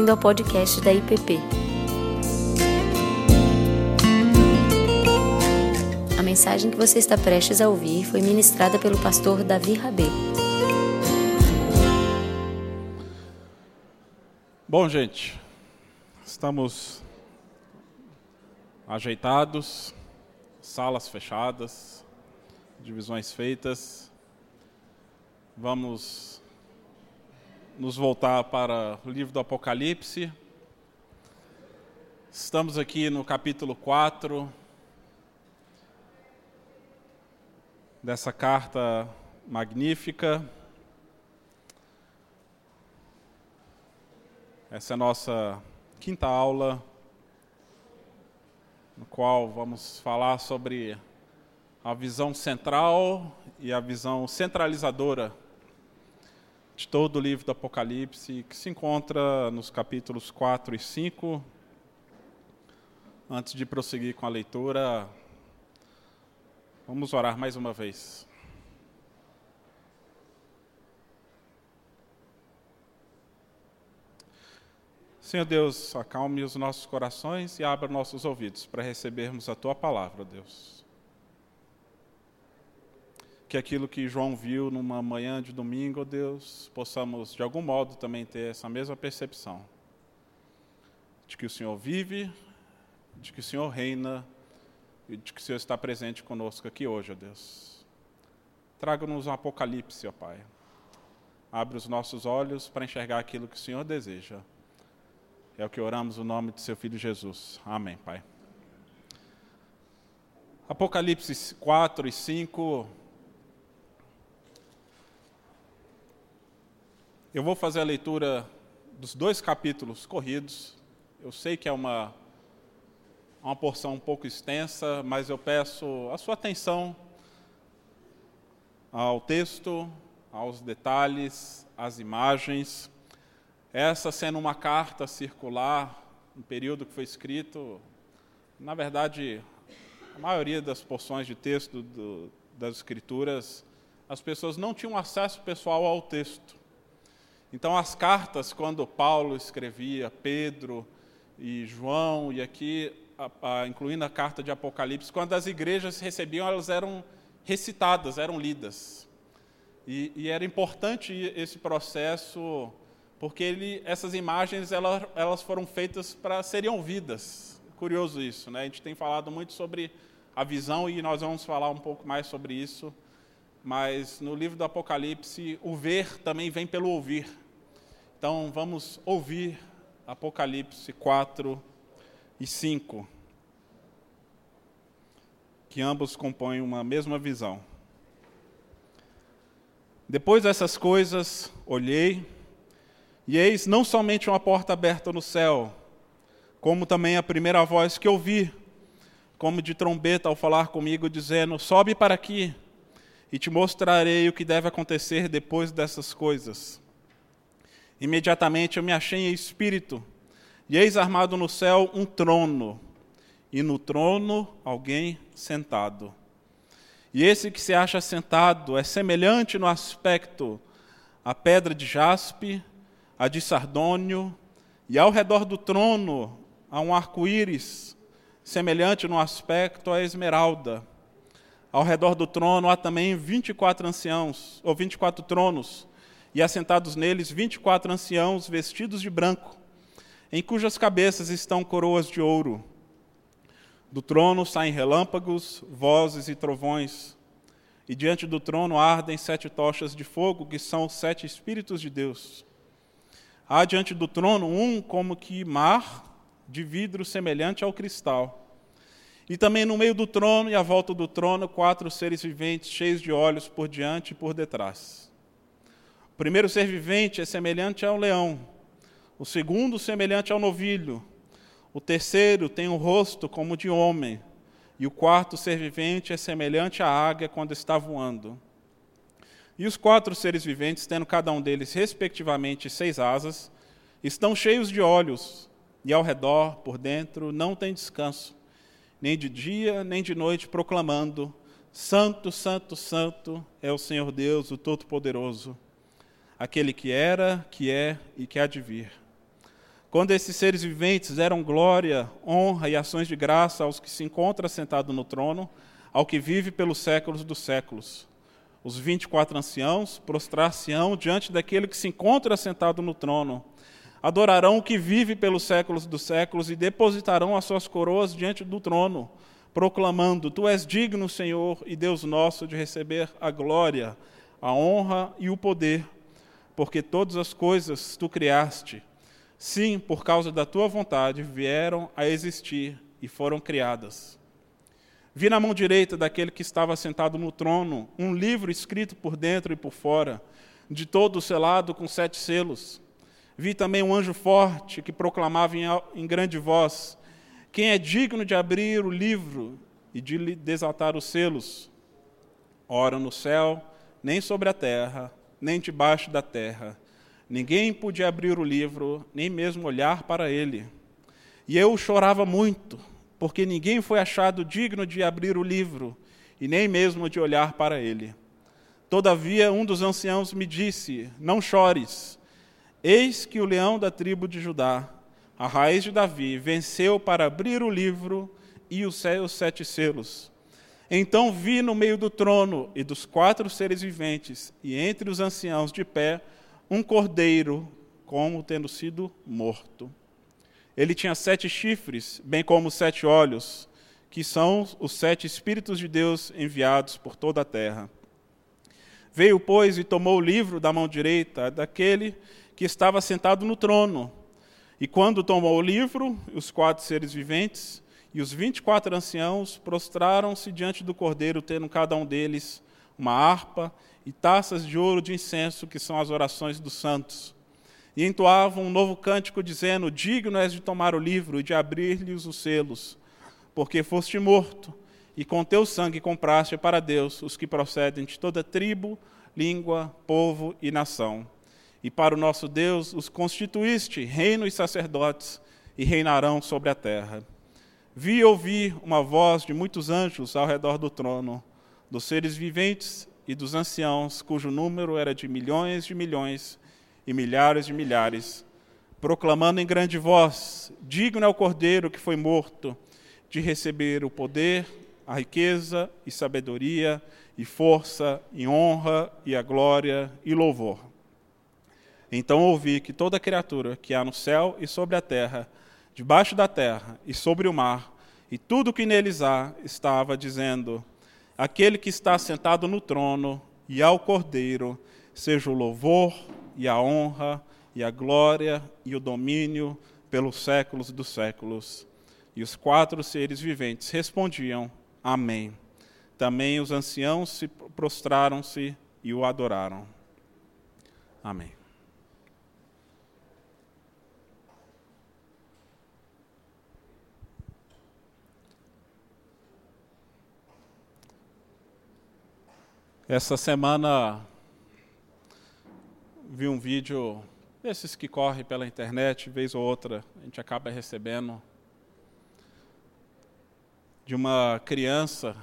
bem-vindo ao podcast da IPP. A mensagem que você está prestes a ouvir foi ministrada pelo pastor Davi Rabê. Bom, gente, estamos ajeitados, salas fechadas, divisões feitas. Vamos nos voltar para o livro do Apocalipse. Estamos aqui no capítulo 4 dessa carta magnífica. Essa é a nossa quinta aula, no qual vamos falar sobre a visão central e a visão centralizadora de todo o livro do Apocalipse, que se encontra nos capítulos 4 e 5. Antes de prosseguir com a leitura, vamos orar mais uma vez. Senhor Deus, acalme os nossos corações e abra nossos ouvidos para recebermos a tua palavra, Deus. Que aquilo que João viu numa manhã de domingo, Deus, possamos de algum modo também ter essa mesma percepção de que o Senhor vive, de que o Senhor reina e de que o Senhor está presente conosco aqui hoje, ó Deus. Traga-nos um apocalipse, ó Pai. Abre os nossos olhos para enxergar aquilo que o Senhor deseja é o que oramos no nome de seu Filho Jesus. Amém, Pai. Apocalipse 4 e 5. Eu vou fazer a leitura dos dois capítulos corridos. Eu sei que é uma, uma porção um pouco extensa, mas eu peço a sua atenção ao texto, aos detalhes, às imagens. Essa sendo uma carta circular, um período que foi escrito, na verdade, a maioria das porções de texto do, das escrituras, as pessoas não tinham acesso pessoal ao texto. Então, as cartas, quando Paulo escrevia, Pedro e João, e aqui, a, a, incluindo a carta de Apocalipse, quando as igrejas recebiam, elas eram recitadas, eram lidas. E, e era importante esse processo porque ele, essas imagens elas, elas foram feitas para serem ouvidas. Curioso isso, né? A gente tem falado muito sobre a visão e nós vamos falar um pouco mais sobre isso. Mas no livro do Apocalipse, o ver também vem pelo ouvir. Então vamos ouvir Apocalipse 4 e 5, que ambos compõem uma mesma visão. Depois dessas coisas, olhei e eis não somente uma porta aberta no céu, como também a primeira voz que ouvi, como de trombeta ao falar comigo, dizendo: Sobe para aqui, e te mostrarei o que deve acontecer depois dessas coisas. Imediatamente eu me achei em espírito, e eis armado no céu um trono, e no trono alguém sentado. E esse que se acha sentado é semelhante no aspecto à pedra de jaspe, a de sardônio, e ao redor do trono há um arco-íris, semelhante no aspecto à esmeralda. Ao redor do trono há também 24 anciãos, ou 24 tronos, e assentados neles 24 anciãos vestidos de branco, em cujas cabeças estão coroas de ouro. Do trono saem relâmpagos, vozes e trovões, e diante do trono ardem sete tochas de fogo, que são os sete Espíritos de Deus. Há diante do trono um como que mar de vidro semelhante ao cristal. E também no meio do trono e à volta do trono, quatro seres viventes cheios de olhos por diante e por detrás. O primeiro ser vivente é semelhante ao leão, o segundo, semelhante ao novilho, o terceiro tem um rosto como de homem, e o quarto ser vivente é semelhante à águia quando está voando. E os quatro seres viventes, tendo cada um deles, respectivamente, seis asas, estão cheios de olhos, e ao redor, por dentro, não tem descanso, nem de dia, nem de noite, proclamando: Santo, Santo, Santo é o Senhor Deus, o Todo-Poderoso, aquele que era, que é e que há de vir. quando esses seres viventes deram glória, honra e ações de graça aos que se encontram sentados no trono, ao que vive pelos séculos dos séculos. Os vinte e quatro anciãos prostrar-se-ão diante daquele que se encontra sentado no trono. Adorarão o que vive pelos séculos dos séculos e depositarão as suas coroas diante do trono, proclamando: Tu és digno, Senhor e Deus nosso, de receber a glória, a honra e o poder, porque todas as coisas tu criaste Sim, por causa da tua vontade vieram a existir e foram criadas. Vi na mão direita daquele que estava sentado no trono um livro escrito por dentro e por fora, de todo selado com sete selos. Vi também um anjo forte que proclamava em, grande voz: Quem é digno de abrir o livro e de desatar os selos? Ora no céu, nem sobre a terra, nem debaixo da terra Ninguém podia abrir o livro, nem mesmo olhar para ele. E eu chorava muito, porque ninguém foi achado digno de abrir o livro, e nem mesmo de olhar para ele. Todavia, um dos anciãos me disse: Não chores. Eis que o leão da tribo de Judá, a raiz de Davi, venceu para abrir o livro e os sete selos. Então vi no meio do trono e dos quatro seres viventes, e entre os anciãos de pé, um cordeiro como tendo sido morto. Ele tinha sete chifres, bem como sete olhos, que são os sete Espíritos de Deus enviados por toda a terra. Veio, pois, e tomou o livro da mão direita daquele que estava sentado no trono. E quando tomou o livro, os quatro seres viventes e os vinte e quatro anciãos prostraram-se diante do cordeiro, tendo cada um deles uma harpa e taças de ouro de incenso, que são as orações dos santos. E entoavam um novo cântico, dizendo: Digno és de tomar o livro e de abrir-lhes os selos, porque foste morto, e com teu sangue compraste para Deus os que procedem de toda tribo, língua, povo e nação. E para o nosso Deus os constituíste reino e sacerdotes, e reinarão sobre a terra. Vi e ouvi uma voz de muitos anjos ao redor do trono, dos seres viventes e dos anciãos, cujo número era de milhões de milhões e milhares de milhares, proclamando em grande voz: Digno é o cordeiro que foi morto de receber o poder, a riqueza e sabedoria, e força, e honra, e a glória e louvor. Então ouvi que toda criatura que há no céu e sobre a terra, debaixo da terra e sobre o mar, e tudo que neles há, estava dizendo: aquele que está sentado no trono e ao Cordeiro, seja o louvor e a honra e a glória e o domínio pelos séculos dos séculos. E os quatro seres viventes respondiam: Amém. Também os anciãos se prostraram-se e o adoraram. Amém. Essa semana vi um vídeo desses que corre pela internet, vez ou outra a gente acaba recebendo, de uma criança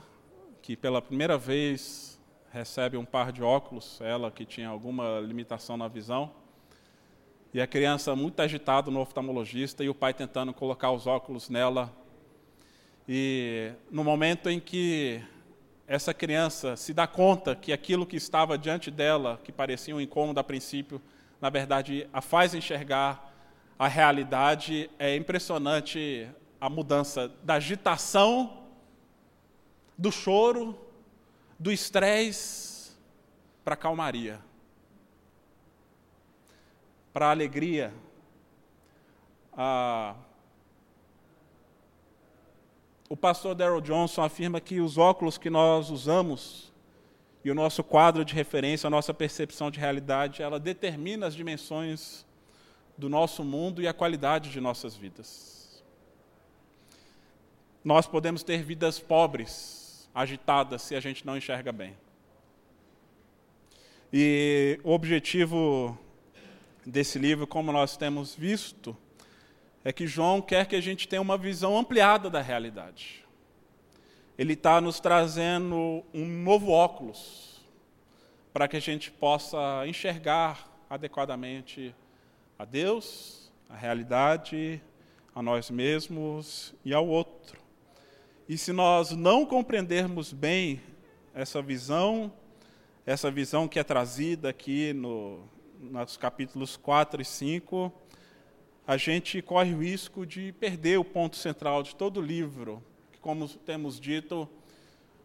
que pela primeira vez recebe um par de óculos, ela que tinha alguma limitação na visão, e a criança muito agitada no oftalmologista e o pai tentando colocar os óculos nela. E no momento em que essa criança se dá conta que aquilo que estava diante dela, que parecia um incômodo a princípio, na verdade a faz enxergar a realidade, é impressionante a mudança da agitação, do choro, do estresse para a calmaria, para a alegria, a o pastor Daryl Johnson afirma que os óculos que nós usamos e o nosso quadro de referência, a nossa percepção de realidade, ela determina as dimensões do nosso mundo e a qualidade de nossas vidas. Nós podemos ter vidas pobres, agitadas, se a gente não enxerga bem. E o objetivo desse livro, como nós temos visto, é que João quer que a gente tenha uma visão ampliada da realidade. Ele está nos trazendo um novo óculos para que a gente possa enxergar adequadamente a Deus a realidade, a nós mesmos e ao outro. E se nós não compreendermos bem essa visão, essa visão que é trazida aqui no, nos capítulos 4 e 5, a gente corre o risco de perder o ponto central de todo o livro, que, como temos dito,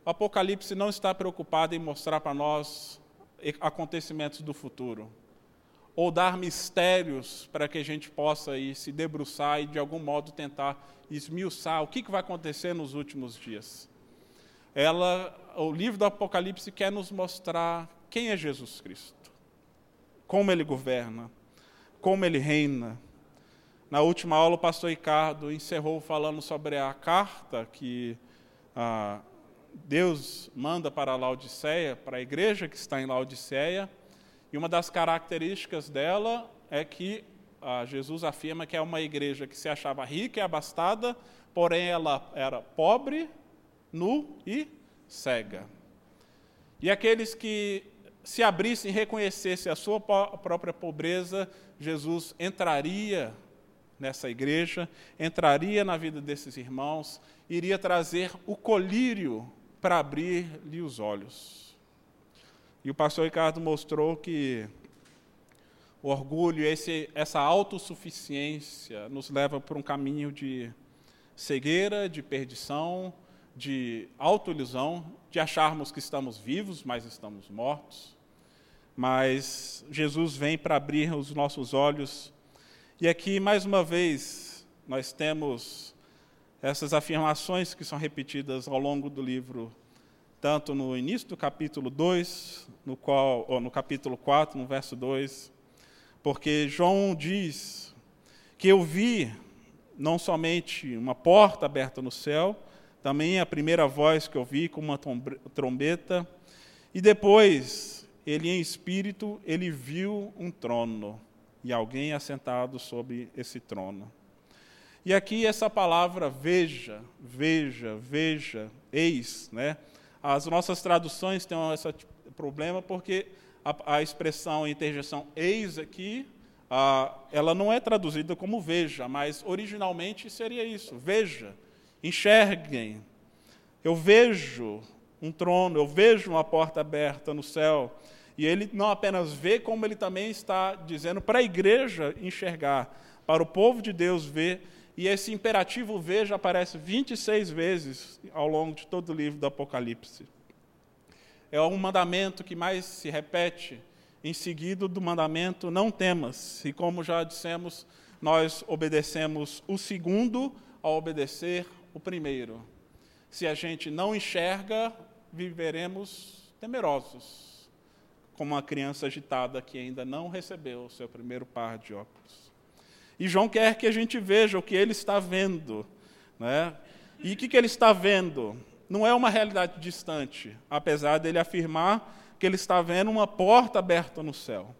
o Apocalipse não está preocupado em mostrar para nós acontecimentos do futuro, ou dar mistérios para que a gente possa ir se debruçar e, de algum modo, tentar esmiuçar o que, que vai acontecer nos últimos dias. Ela, o livro do Apocalipse quer nos mostrar quem é Jesus Cristo, como ele governa, como ele reina. Na última aula, o pastor Ricardo encerrou falando sobre a carta que ah, Deus manda para a Laodiceia, para a igreja que está em Laodiceia, e uma das características dela é que ah, Jesus afirma que é uma igreja que se achava rica e abastada, porém ela era pobre, nu e cega. E aqueles que se abrissem e reconhecessem a sua própria pobreza, Jesus entraria nessa igreja, entraria na vida desses irmãos, iria trazer o colírio para abrir-lhe os olhos. E o pastor Ricardo mostrou que o orgulho, esse, essa autossuficiência, nos leva por um caminho de cegueira, de perdição, de autoilusão, de acharmos que estamos vivos, mas estamos mortos. Mas Jesus vem para abrir os nossos olhos. E aqui, mais uma vez, nós temos essas afirmações que são repetidas ao longo do livro, tanto no início do capítulo 2, no, qual, ou no capítulo 4, no verso 2, porque João diz que eu vi não somente uma porta aberta no céu, também a primeira voz que eu vi com uma trombeta, e depois ele em espírito, ele viu um trono e alguém assentado sobre esse trono. E aqui essa palavra veja, veja, veja, eis, né? As nossas traduções têm esse problema porque a, a expressão, a interjeição eis aqui, a, ela não é traduzida como veja, mas originalmente seria isso: veja, enxerguem. Eu vejo um trono, eu vejo uma porta aberta no céu. E ele não apenas vê, como ele também está dizendo para a igreja enxergar, para o povo de Deus ver e esse imperativo veja aparece 26 vezes ao longo de todo o livro do Apocalipse. É um mandamento que mais se repete em seguida do mandamento não temas. E como já dissemos, nós obedecemos o segundo ao obedecer o primeiro. Se a gente não enxerga, viveremos temerosos, como uma criança agitada que ainda não recebeu o seu primeiro par de óculos. E João quer que a gente veja o que ele está vendo. Né? E o que, que ele está vendo? Não é uma realidade distante, apesar dele afirmar que ele está vendo uma porta aberta no céu.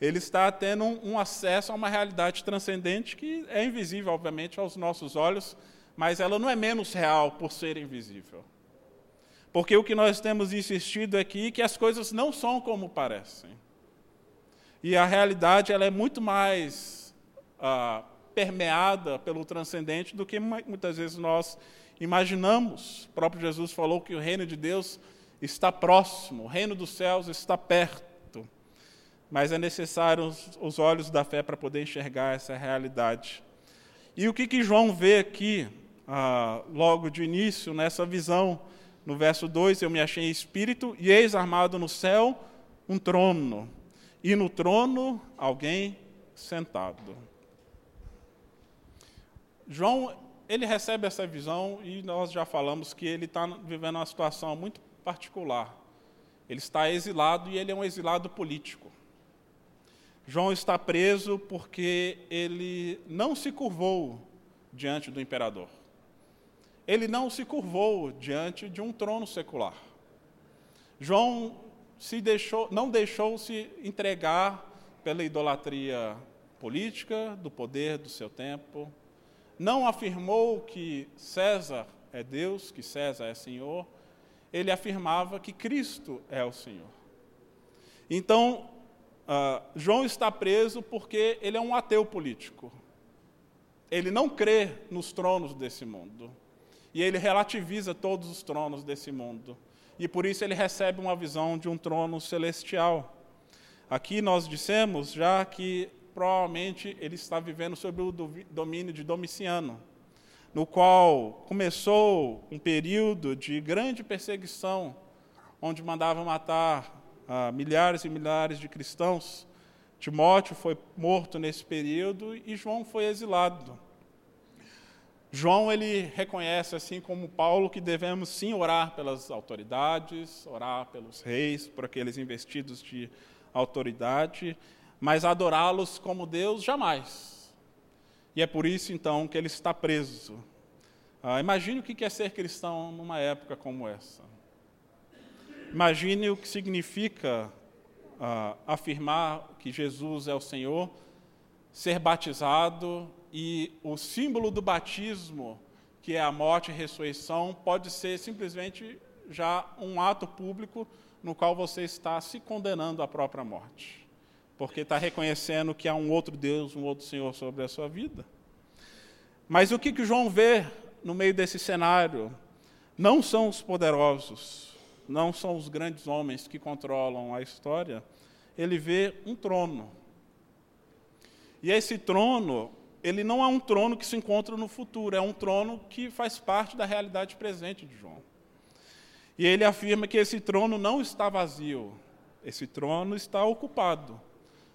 Ele está tendo um, um acesso a uma realidade transcendente que é invisível, obviamente, aos nossos olhos, mas ela não é menos real por ser invisível. Porque o que nós temos insistido aqui é que as coisas não são como parecem. E a realidade ela é muito mais ah, permeada pelo transcendente do que muitas vezes nós imaginamos. O próprio Jesus falou que o reino de Deus está próximo, o reino dos céus está perto. Mas é necessário os, os olhos da fé para poder enxergar essa realidade. E o que, que João vê aqui, ah, logo de início, nessa visão? No verso 2, eu me achei espírito, e eis armado no céu um trono, e no trono alguém sentado. João, ele recebe essa visão e nós já falamos que ele está vivendo uma situação muito particular. Ele está exilado e ele é um exilado político. João está preso porque ele não se curvou diante do imperador. Ele não se curvou diante de um trono secular. João se deixou, não deixou se entregar pela idolatria política, do poder do seu tempo, não afirmou que César é Deus, que César é Senhor, ele afirmava que Cristo é o Senhor. Então, uh, João está preso porque ele é um ateu político. ele não crê nos tronos desse mundo. E ele relativiza todos os tronos desse mundo. E por isso ele recebe uma visão de um trono celestial. Aqui nós dissemos já que provavelmente ele está vivendo sob o domínio de Domiciano, no qual começou um período de grande perseguição, onde mandava matar ah, milhares e milhares de cristãos. Timóteo foi morto nesse período e João foi exilado. João ele reconhece, assim como Paulo, que devemos sim orar pelas autoridades, orar pelos reis, por aqueles investidos de autoridade, mas adorá-los como Deus jamais. E é por isso então que ele está preso. Ah, imagine o que é ser cristão numa época como essa. Imagine o que significa ah, afirmar que Jesus é o Senhor, ser batizado e o símbolo do batismo, que é a morte e a ressurreição, pode ser simplesmente já um ato público no qual você está se condenando à própria morte, porque está reconhecendo que há um outro Deus, um outro Senhor sobre a sua vida. Mas o que, que João vê no meio desse cenário? Não são os poderosos, não são os grandes homens que controlam a história. Ele vê um trono. E esse trono ele não é um trono que se encontra no futuro, é um trono que faz parte da realidade presente de João. E ele afirma que esse trono não está vazio, esse trono está ocupado.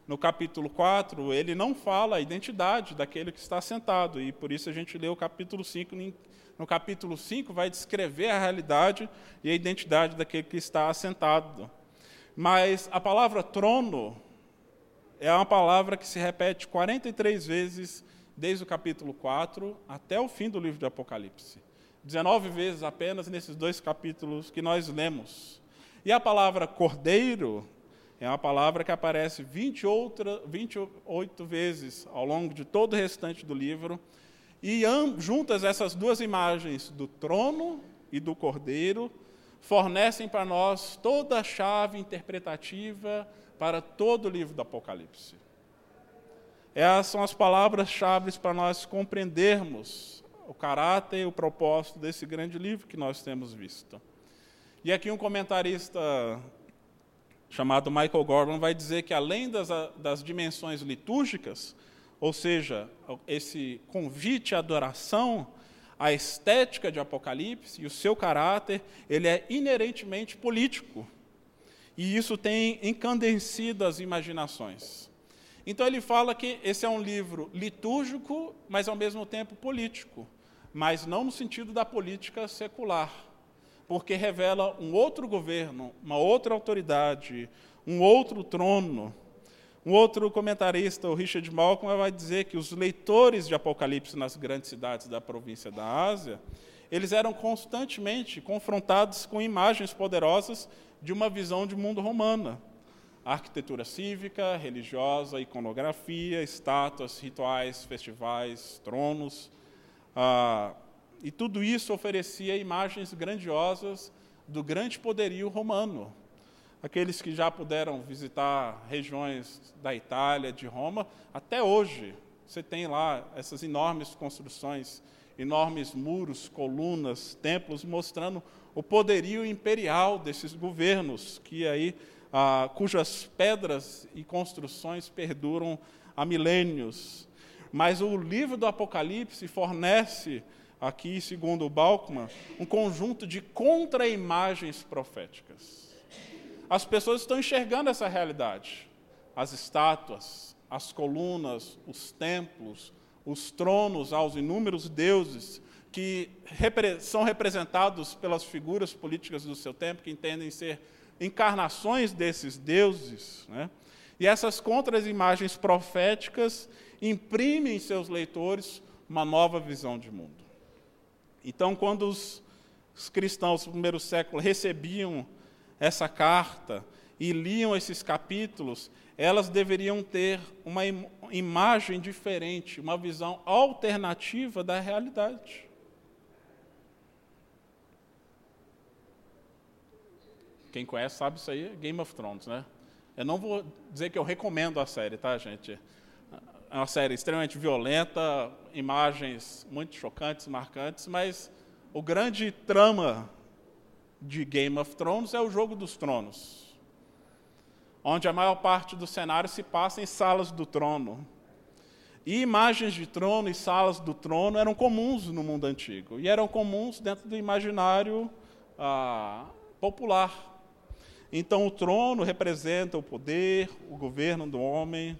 No capítulo 4, ele não fala a identidade daquele que está sentado, e por isso a gente lê o capítulo 5. No capítulo 5, vai descrever a realidade e a identidade daquele que está assentado. Mas a palavra trono é uma palavra que se repete 43 vezes desde o capítulo 4 até o fim do livro de Apocalipse. 19 vezes apenas nesses dois capítulos que nós lemos. E a palavra cordeiro é uma palavra que aparece 20 outra, 28 vezes ao longo de todo o restante do livro. E juntas essas duas imagens do trono e do cordeiro fornecem para nós toda a chave interpretativa para todo o livro do Apocalipse. Essas são as palavras-chave para nós compreendermos o caráter e o propósito desse grande livro que nós temos visto. E aqui um comentarista chamado Michael Gordon vai dizer que além das, das dimensões litúrgicas, ou seja, esse convite à adoração, a estética de Apocalipse e o seu caráter, ele é inerentemente político. E isso tem encandecido as imaginações. Então ele fala que esse é um livro litúrgico, mas ao mesmo tempo político, mas não no sentido da política secular, porque revela um outro governo, uma outra autoridade, um outro trono. Um outro comentarista, o Richard Malcolm, vai dizer que os leitores de Apocalipse nas grandes cidades da província da Ásia, eles eram constantemente confrontados com imagens poderosas de uma visão de mundo romana arquitetura cívica, religiosa, iconografia, estátuas, rituais, festivais, tronos. Ah, e tudo isso oferecia imagens grandiosas do grande poderio romano. Aqueles que já puderam visitar regiões da Itália, de Roma, até hoje você tem lá essas enormes construções, enormes muros, colunas, templos, mostrando o poderio imperial desses governos que aí ah, cujas pedras e construções perduram há milênios. Mas o livro do Apocalipse fornece, aqui, segundo o Balkman, um conjunto de contra-imagens proféticas. As pessoas estão enxergando essa realidade. As estátuas, as colunas, os templos, os tronos aos inúmeros deuses que repre são representados pelas figuras políticas do seu tempo, que entendem ser encarnações desses deuses. Né? E essas contra-imagens proféticas imprimem em seus leitores uma nova visão de mundo. Então, quando os, os cristãos do primeiro século recebiam essa carta e liam esses capítulos, elas deveriam ter uma im imagem diferente, uma visão alternativa da realidade. Quem conhece sabe isso aí, Game of Thrones, né? Eu não vou dizer que eu recomendo a série, tá, gente? é uma série extremamente violenta, imagens muito chocantes, marcantes, mas o grande trama de Game of Thrones é o Jogo dos Tronos, onde a maior parte do cenário se passa em salas do trono. E imagens de trono e salas do trono eram comuns no mundo antigo, e eram comuns dentro do imaginário ah, popular. Então, o trono representa o poder, o governo do homem,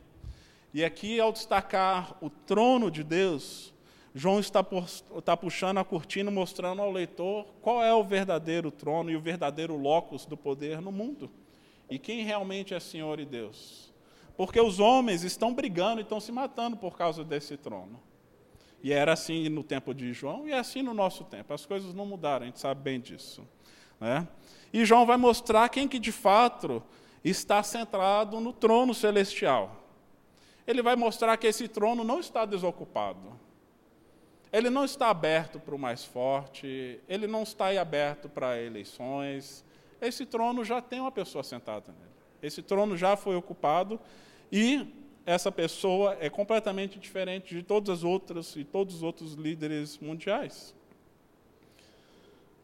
e aqui, ao destacar o trono de Deus, João está, está, puxando a cortina, mostrando ao leitor qual é o verdadeiro trono e o verdadeiro locus do poder no mundo. E quem realmente é Senhor e Deus. Porque os homens estão brigando e estão se matando por causa desse trono. E era assim no tempo de João e é assim no nosso tempo. As coisas não mudaram, a gente sabe bem disso. Né? E João vai mostrar quem que de fato está centrado no trono celestial ele vai mostrar que esse trono não está desocupado. Ele não está aberto para o mais forte, ele não está aberto para eleições. Esse trono já tem uma pessoa sentada nele. Esse trono já foi ocupado e essa pessoa é completamente diferente de todas as outras e todos os outros líderes mundiais.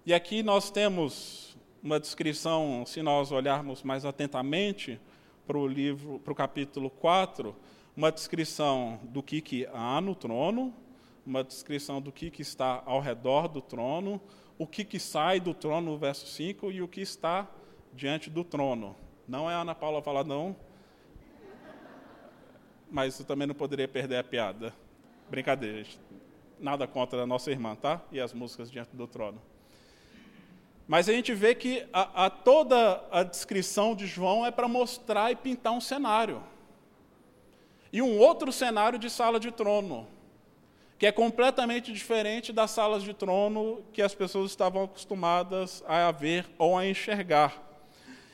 E aqui nós temos uma descrição, se nós olharmos mais atentamente para o livro, para o capítulo 4, uma descrição do que, que há no trono, uma descrição do que, que está ao redor do trono, o que, que sai do trono no verso 5 e o que está diante do trono. Não é a Ana Paula falar não, mas eu também não poderia perder a piada. Brincadeira, nada contra a nossa irmã, tá? E as músicas diante do trono. Mas a gente vê que a, a toda a descrição de João é para mostrar e pintar um cenário e um outro cenário de sala de trono, que é completamente diferente das salas de trono que as pessoas estavam acostumadas a ver ou a enxergar.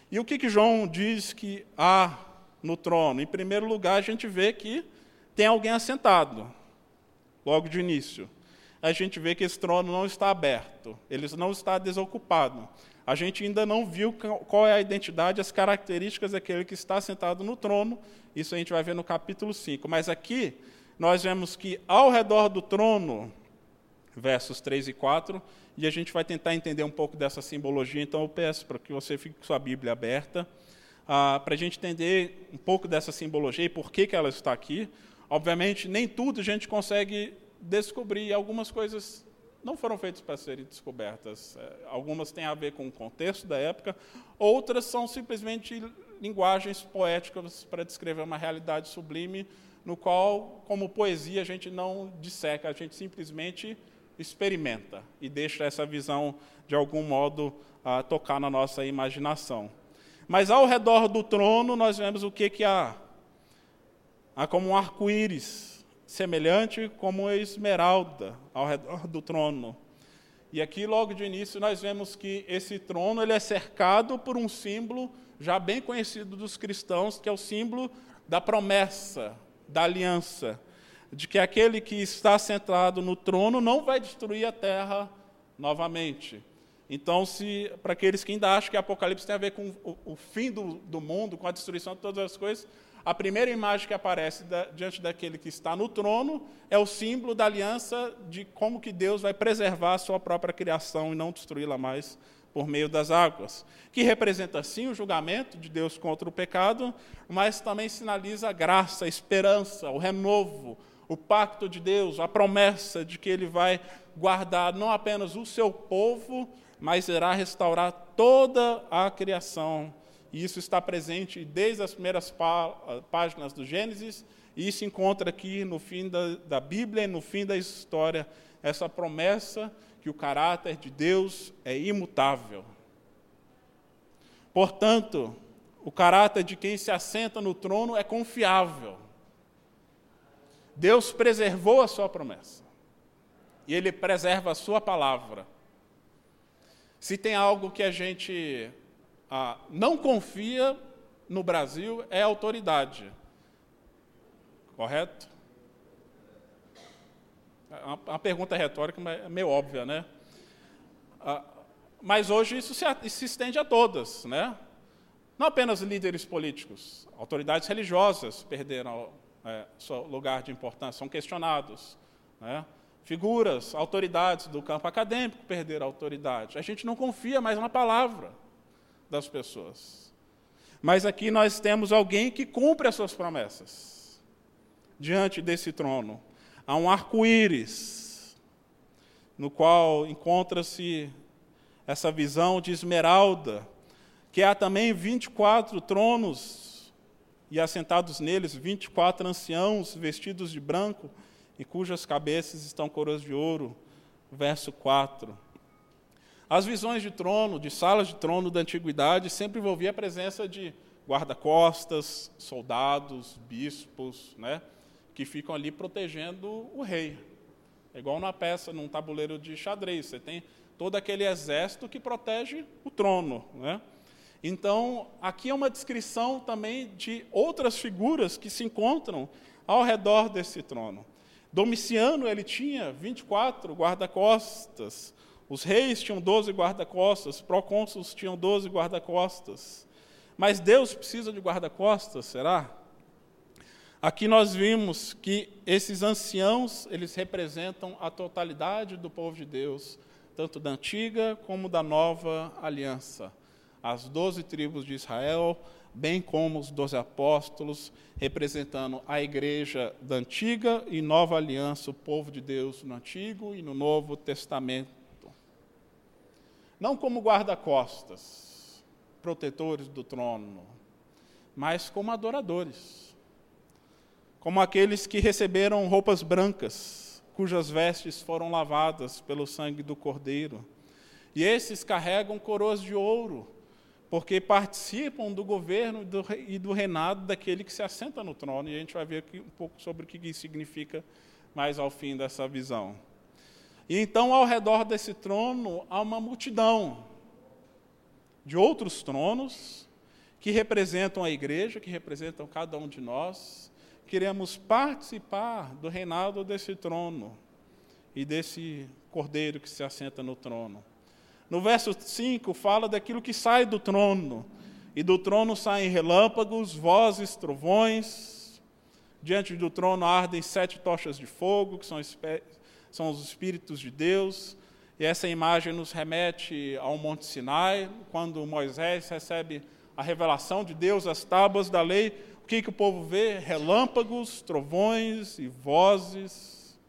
E o que, que João diz que há no trono? Em primeiro lugar, a gente vê que tem alguém assentado, logo de início. A gente vê que esse trono não está aberto, ele não está desocupado. A gente ainda não viu qual é a identidade, as características daquele que está sentado no trono. Isso a gente vai ver no capítulo 5. Mas aqui nós vemos que ao redor do trono, versos 3 e 4, e a gente vai tentar entender um pouco dessa simbologia. Então eu peço para que você fique com sua Bíblia aberta, ah, para a gente entender um pouco dessa simbologia e por que, que ela está aqui. Obviamente, nem tudo a gente consegue descobrir, algumas coisas não foram feitas para serem descobertas. É, algumas têm a ver com o contexto da época, outras são simplesmente linguagens poéticas para descrever uma realidade sublime, no qual, como poesia, a gente não disseca, a gente simplesmente experimenta e deixa essa visão, de algum modo, tocar na nossa imaginação. Mas ao redor do trono, nós vemos o que, que há. Há como um arco-íris semelhante como a esmeralda ao redor do trono. E aqui, logo de início, nós vemos que esse trono ele é cercado por um símbolo já bem conhecido dos cristãos, que é o símbolo da promessa, da aliança, de que aquele que está sentado no trono não vai destruir a terra novamente. Então, se para aqueles que ainda acham que Apocalipse tem a ver com o, o fim do, do mundo, com a destruição de todas as coisas, a primeira imagem que aparece da, diante daquele que está no trono é o símbolo da aliança de como que Deus vai preservar a sua própria criação e não destruí-la mais por meio das águas, que representa sim o julgamento de Deus contra o pecado, mas também sinaliza a graça, a esperança, o renovo, o pacto de Deus, a promessa de que ele vai guardar não apenas o seu povo, mas irá restaurar toda a criação e isso está presente desde as primeiras pá páginas do Gênesis, e isso encontra aqui no fim da, da Bíblia e no fim da história, essa promessa que o caráter de Deus é imutável. Portanto, o caráter de quem se assenta no trono é confiável. Deus preservou a sua promessa. E Ele preserva a sua palavra. Se tem algo que a gente ah, não confia no Brasil é autoridade. Correto? É uma, pergunta retórica, mas é meio óbvia, né? Ah, mas hoje isso se, isso se estende a todas, né? Não apenas líderes políticos, autoridades religiosas perderam é, seu lugar de importância, são questionados. Né? Figuras, autoridades do campo acadêmico perderam a autoridade. A gente não confia mais na palavra das pessoas. Mas aqui nós temos alguém que cumpre as suas promessas. Diante desse trono, há um arco-íris, no qual encontra-se essa visão de esmeralda, que há também 24 tronos, e assentados neles 24 anciãos vestidos de branco, e cujas cabeças estão coroas de ouro. Verso 4. As visões de trono, de salas de trono da antiguidade, sempre envolvia a presença de guarda-costas, soldados, bispos, né, que ficam ali protegendo o rei. É igual na peça, num tabuleiro de xadrez. Você tem todo aquele exército que protege o trono. Né? Então, aqui é uma descrição também de outras figuras que se encontram ao redor desse trono. Domiciano ele tinha 24 guarda-costas, os reis tinham 12 guarda-costas, procônsuls tinham 12 guarda-costas. Mas Deus precisa de guarda-costas, será? Aqui nós vimos que esses anciãos, eles representam a totalidade do povo de Deus, tanto da antiga como da nova aliança. As doze tribos de Israel, bem como os doze apóstolos, representando a igreja da antiga e nova aliança, o povo de Deus no Antigo e no Novo Testamento. Não como guarda-costas, protetores do trono, mas como adoradores, como aqueles que receberam roupas brancas, cujas vestes foram lavadas pelo sangue do Cordeiro. E esses carregam coroas de ouro, porque participam do governo e do reinado daquele que se assenta no trono, e a gente vai ver aqui um pouco sobre o que isso significa mais ao fim dessa visão. E então, ao redor desse trono, há uma multidão de outros tronos que representam a igreja, que representam cada um de nós. Queremos participar do reinado desse trono e desse cordeiro que se assenta no trono. No verso 5, fala daquilo que sai do trono. E do trono saem relâmpagos, vozes, trovões. Diante do trono ardem sete tochas de fogo, que são, são os Espíritos de Deus. E essa imagem nos remete ao Monte Sinai, quando Moisés recebe a revelação de Deus, as tábuas da lei. O que, que o povo vê? Relâmpagos, trovões e vozes.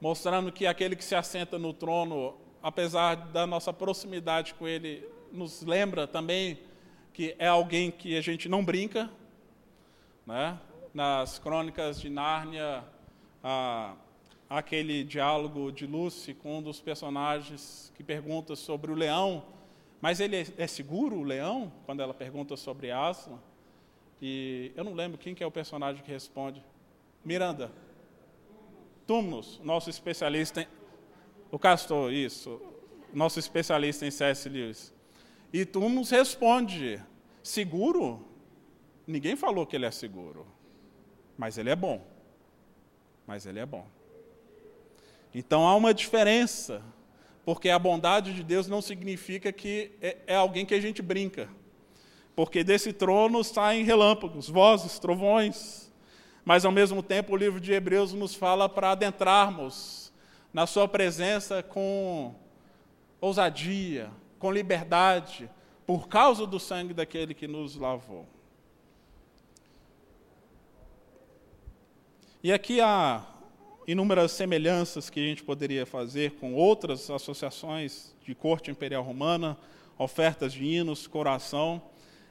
Mostrando que aquele que se assenta no trono apesar da nossa proximidade com ele, nos lembra também que é alguém que a gente não brinca. Né? Nas crônicas de Nárnia, há aquele diálogo de Lucy com um dos personagens que pergunta sobre o leão, mas ele é, é seguro, o leão, quando ela pergunta sobre Aslan? E eu não lembro quem que é o personagem que responde. Miranda. Tumnus, nosso especialista em, o Castor, isso, nosso especialista em C.S. Lewis. E tu nos responde: seguro? Ninguém falou que ele é seguro, mas ele é bom. Mas ele é bom. Então há uma diferença, porque a bondade de Deus não significa que é, é alguém que a gente brinca. Porque desse trono saem relâmpagos, vozes, trovões. Mas ao mesmo tempo o livro de Hebreus nos fala para adentrarmos na Sua presença com ousadia, com liberdade, por causa do sangue daquele que nos lavou. E aqui há inúmeras semelhanças que a gente poderia fazer com outras associações de corte imperial romana, ofertas de hinos, coração,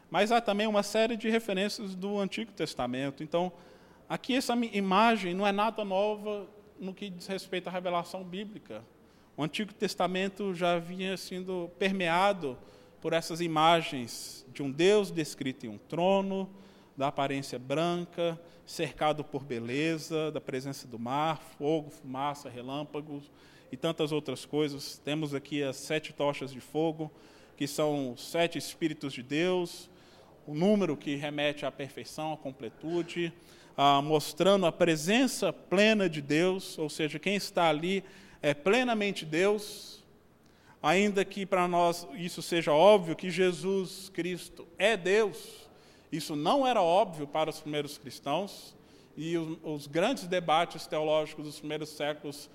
mas há também uma série de referências do Antigo Testamento. Então, aqui essa imagem não é nada nova no que diz respeito à revelação bíblica. O Antigo Testamento já vinha sendo permeado por essas imagens de um Deus descrito em um trono, da aparência branca, cercado por beleza, da presença do mar, fogo, fumaça, relâmpagos e tantas outras coisas. Temos aqui as sete tochas de fogo, que são os sete Espíritos de Deus, o número que remete à perfeição, à completude ah, mostrando a presença plena de Deus, ou seja, quem está ali é plenamente Deus, ainda que para nós isso seja óbvio que Jesus Cristo é Deus Isso não era óbvio para os primeiros cristãos, e os, os grandes debates teológicos dos primeiros séculos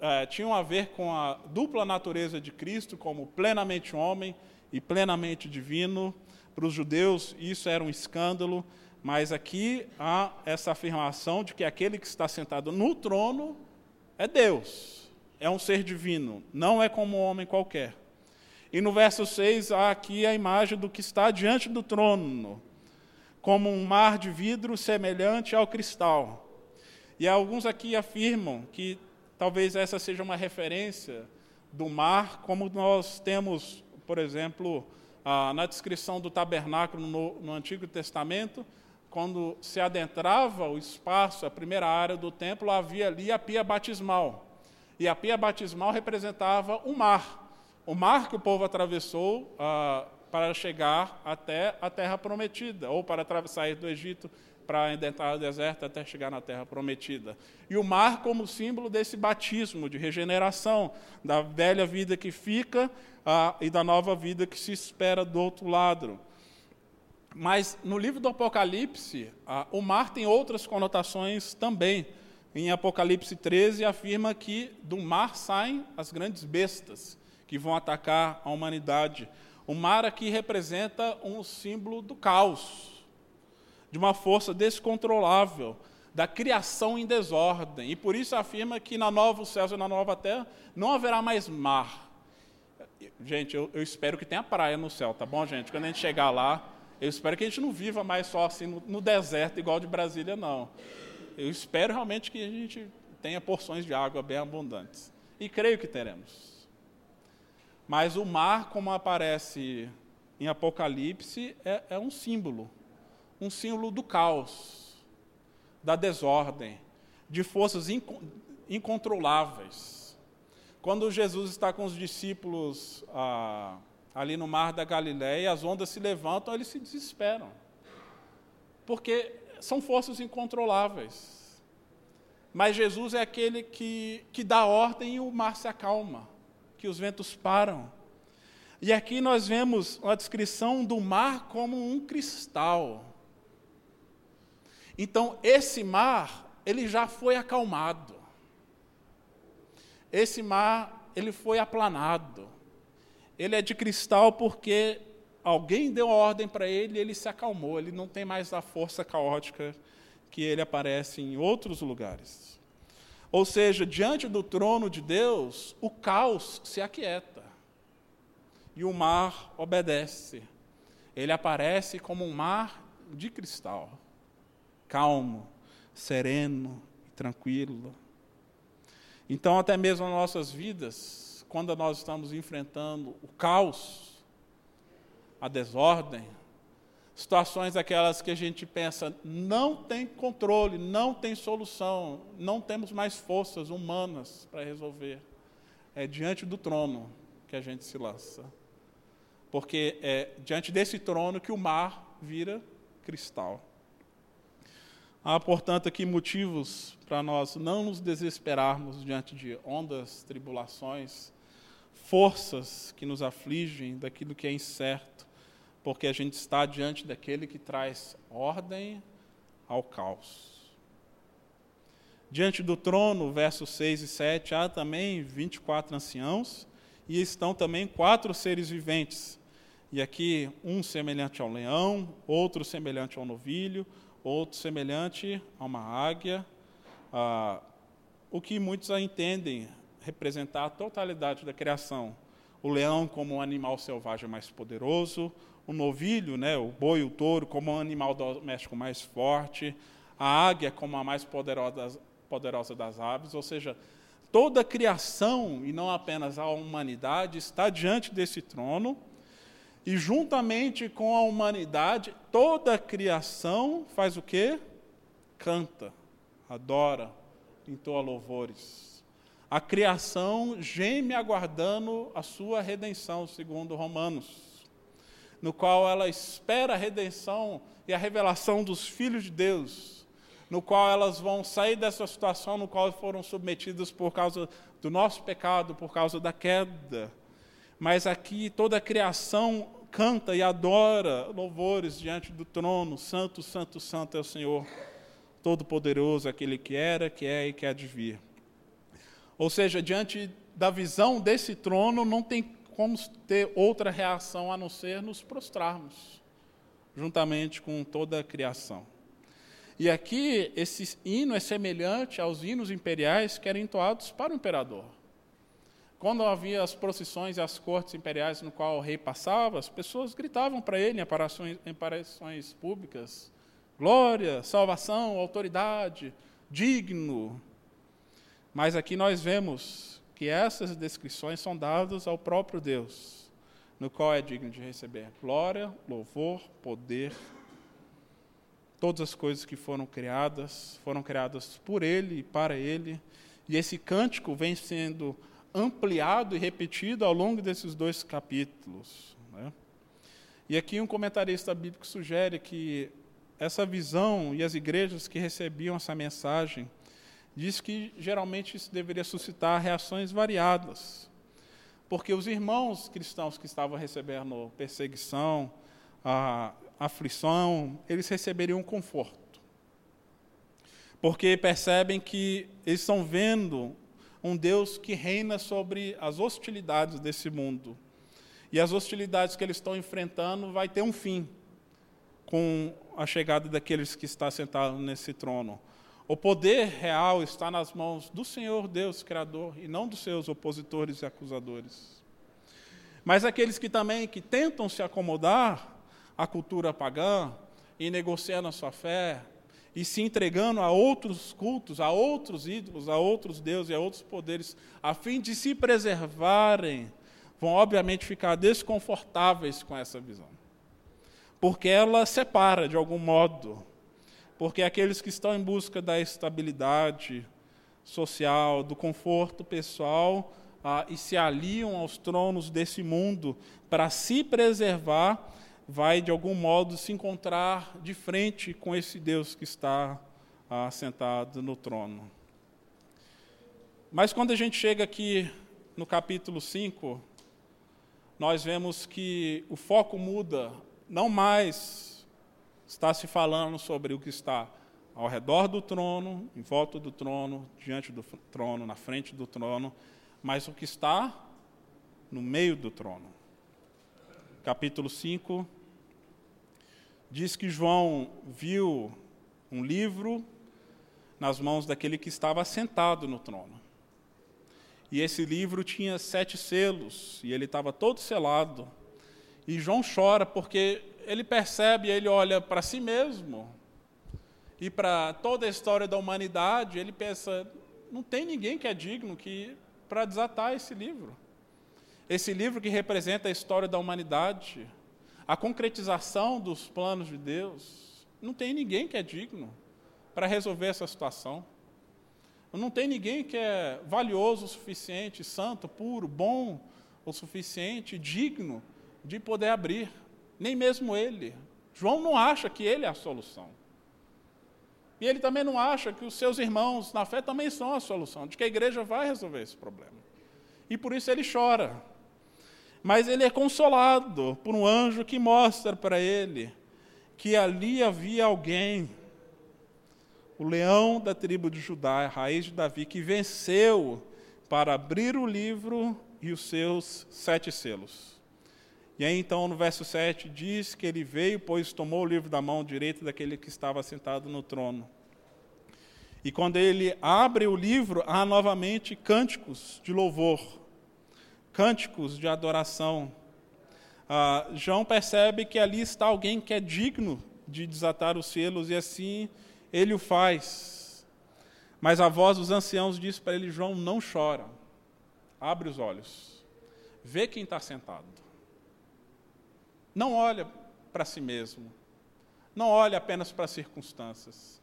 eh, tinham a ver com a dupla natureza de Cristo, como plenamente homem e plenamente divino. Para os judeus, isso era um escândalo, mas aqui há essa afirmação de que aquele que está sentado no trono é Deus, é um ser divino, não é como um homem qualquer. E no verso 6 há aqui a imagem do que está diante do trono, como um mar de vidro semelhante ao cristal. E alguns aqui afirmam que talvez essa seja uma referência do mar, como nós temos, por exemplo, na descrição do tabernáculo no, Antigo Testamento, quando se adentrava o espaço, a primeira área do templo, havia ali a pia batismal. E a pia batismal representava o mar. O mar que o povo atravessou para chegar até a terra prometida, ou para sair do Egito para adentrar o deserto até chegar na terra prometida. E o mar como símbolo desse batismo de regeneração, da velha vida que fica e da nova vida que se espera do outro lado. Mas no livro do Apocalipse, o mar tem outras conotações também. Em Apocalipse 13, afirma que do mar saem as grandes bestas que vão atacar a humanidade. O mar aqui representa um símbolo do caos, de uma força descontrolável, da criação em desordem. E por isso afirma que na nova céus e na nova terra não haverá mais mar. Gente, eu, eu espero que tenha praia no céu, tá bom, gente? Quando a gente chegar lá, eu espero que a gente não viva mais só assim no, no deserto, igual de Brasília, não. Eu espero realmente que a gente tenha porções de água bem abundantes. E creio que teremos. Mas o mar, como aparece em Apocalipse, é, é um símbolo um símbolo do caos, da desordem, de forças incontroláveis. Quando Jesus está com os discípulos ah, ali no mar da Galiléia, as ondas se levantam, eles se desesperam. Porque são forças incontroláveis. Mas Jesus é aquele que, que dá ordem e o mar se acalma, que os ventos param. E aqui nós vemos a descrição do mar como um cristal. Então, esse mar, ele já foi acalmado. Esse mar, ele foi aplanado. Ele é de cristal porque alguém deu ordem para ele e ele se acalmou. Ele não tem mais a força caótica que ele aparece em outros lugares. Ou seja, diante do trono de Deus, o caos se aquieta e o mar obedece. Ele aparece como um mar de cristal, calmo, sereno e tranquilo. Então, até mesmo nas nossas vidas, quando nós estamos enfrentando o caos, a desordem, situações aquelas que a gente pensa não tem controle, não tem solução, não temos mais forças humanas para resolver. É diante do trono que a gente se lança. Porque é diante desse trono que o mar vira cristal. Há, portanto, aqui motivos para nós não nos desesperarmos diante de ondas, tribulações, forças que nos afligem, daquilo que é incerto, porque a gente está diante daquele que traz ordem ao caos. Diante do trono, versos 6 e 7, há também 24 anciãos e estão também quatro seres viventes. E aqui, um semelhante ao leão, outro semelhante ao novilho, outro semelhante a uma águia. Ah, o que muitos entendem representar a totalidade da criação. O leão como um animal selvagem mais poderoso, o novilho, né, o boi, o touro, como um animal doméstico mais forte, a águia como a mais poderosa, poderosa das aves, ou seja, toda a criação, e não apenas a humanidade, está diante desse trono, e juntamente com a humanidade, toda a criação faz o quê? Canta, adora, entoa louvores. A criação geme aguardando a sua redenção, segundo Romanos, no qual ela espera a redenção e a revelação dos filhos de Deus, no qual elas vão sair dessa situação no qual foram submetidas por causa do nosso pecado, por causa da queda. Mas aqui toda a criação canta e adora louvores diante do trono, santo, santo, santo é o Senhor Todo-Poderoso, aquele que era, que é e que há de vir. Ou seja, diante da visão desse trono, não tem como ter outra reação a não ser nos prostrarmos, juntamente com toda a criação. E aqui, esse hino é semelhante aos hinos imperiais que eram entoados para o imperador. Quando havia as procissões e as cortes imperiais no qual o rei passava, as pessoas gritavam para ele em aparições, em aparições públicas: glória, salvação, autoridade, digno. Mas aqui nós vemos que essas descrições são dadas ao próprio Deus, no qual é digno de receber glória, louvor, poder. Todas as coisas que foram criadas foram criadas por Ele e para Ele, e esse cântico vem sendo ampliado e repetido ao longo desses dois capítulos. Né? E aqui um comentarista bíblico sugere que essa visão e as igrejas que recebiam essa mensagem diz que geralmente isso deveria suscitar reações variadas. Porque os irmãos cristãos que estavam recebendo perseguição, aflição, eles receberiam conforto. Porque percebem que eles estão vendo um Deus que reina sobre as hostilidades desse mundo. E as hostilidades que eles estão enfrentando vai ter um fim com a chegada daqueles que está sentado nesse trono. O poder real está nas mãos do Senhor Deus Criador e não dos seus opositores e acusadores. Mas aqueles que também que tentam se acomodar à cultura pagã e negociando a sua fé e se entregando a outros cultos, a outros ídolos, a outros deuses e a outros poderes, a fim de se preservarem, vão obviamente ficar desconfortáveis com essa visão. Porque ela separa de algum modo porque aqueles que estão em busca da estabilidade social, do conforto pessoal, ah, e se aliam aos tronos desse mundo para se preservar, vai de algum modo se encontrar de frente com esse Deus que está ah, sentado no trono. Mas quando a gente chega aqui no capítulo 5, nós vemos que o foco muda, não mais está se falando sobre o que está ao redor do trono, em volta do trono, diante do trono, na frente do trono, mas o que está no meio do trono. Capítulo 5 diz que João viu um livro nas mãos daquele que estava sentado no trono. E esse livro tinha sete selos, e ele estava todo selado. E João chora porque ele percebe, ele olha para si mesmo e para toda a história da humanidade, ele pensa: não tem ninguém que é digno que para desatar esse livro. Esse livro que representa a história da humanidade, a concretização dos planos de Deus, não tem ninguém que é digno para resolver essa situação. Não tem ninguém que é valioso o suficiente, santo, puro, bom o suficiente, digno de poder abrir nem mesmo ele. João não acha que ele é a solução. E ele também não acha que os seus irmãos na fé também são a solução, de que a igreja vai resolver esse problema. E por isso ele chora. Mas ele é consolado por um anjo que mostra para ele que ali havia alguém, o leão da tribo de Judá, a raiz de Davi, que venceu para abrir o livro e os seus sete selos. E aí então no verso 7 diz que ele veio, pois tomou o livro da mão direita daquele que estava sentado no trono. E quando ele abre o livro, há novamente cânticos de louvor, cânticos de adoração. Ah, João percebe que ali está alguém que é digno de desatar os selos, e assim ele o faz. Mas a voz dos anciãos diz para ele: João, não chora, abre os olhos, vê quem está sentado. Não olha para si mesmo. Não olha apenas para as circunstâncias.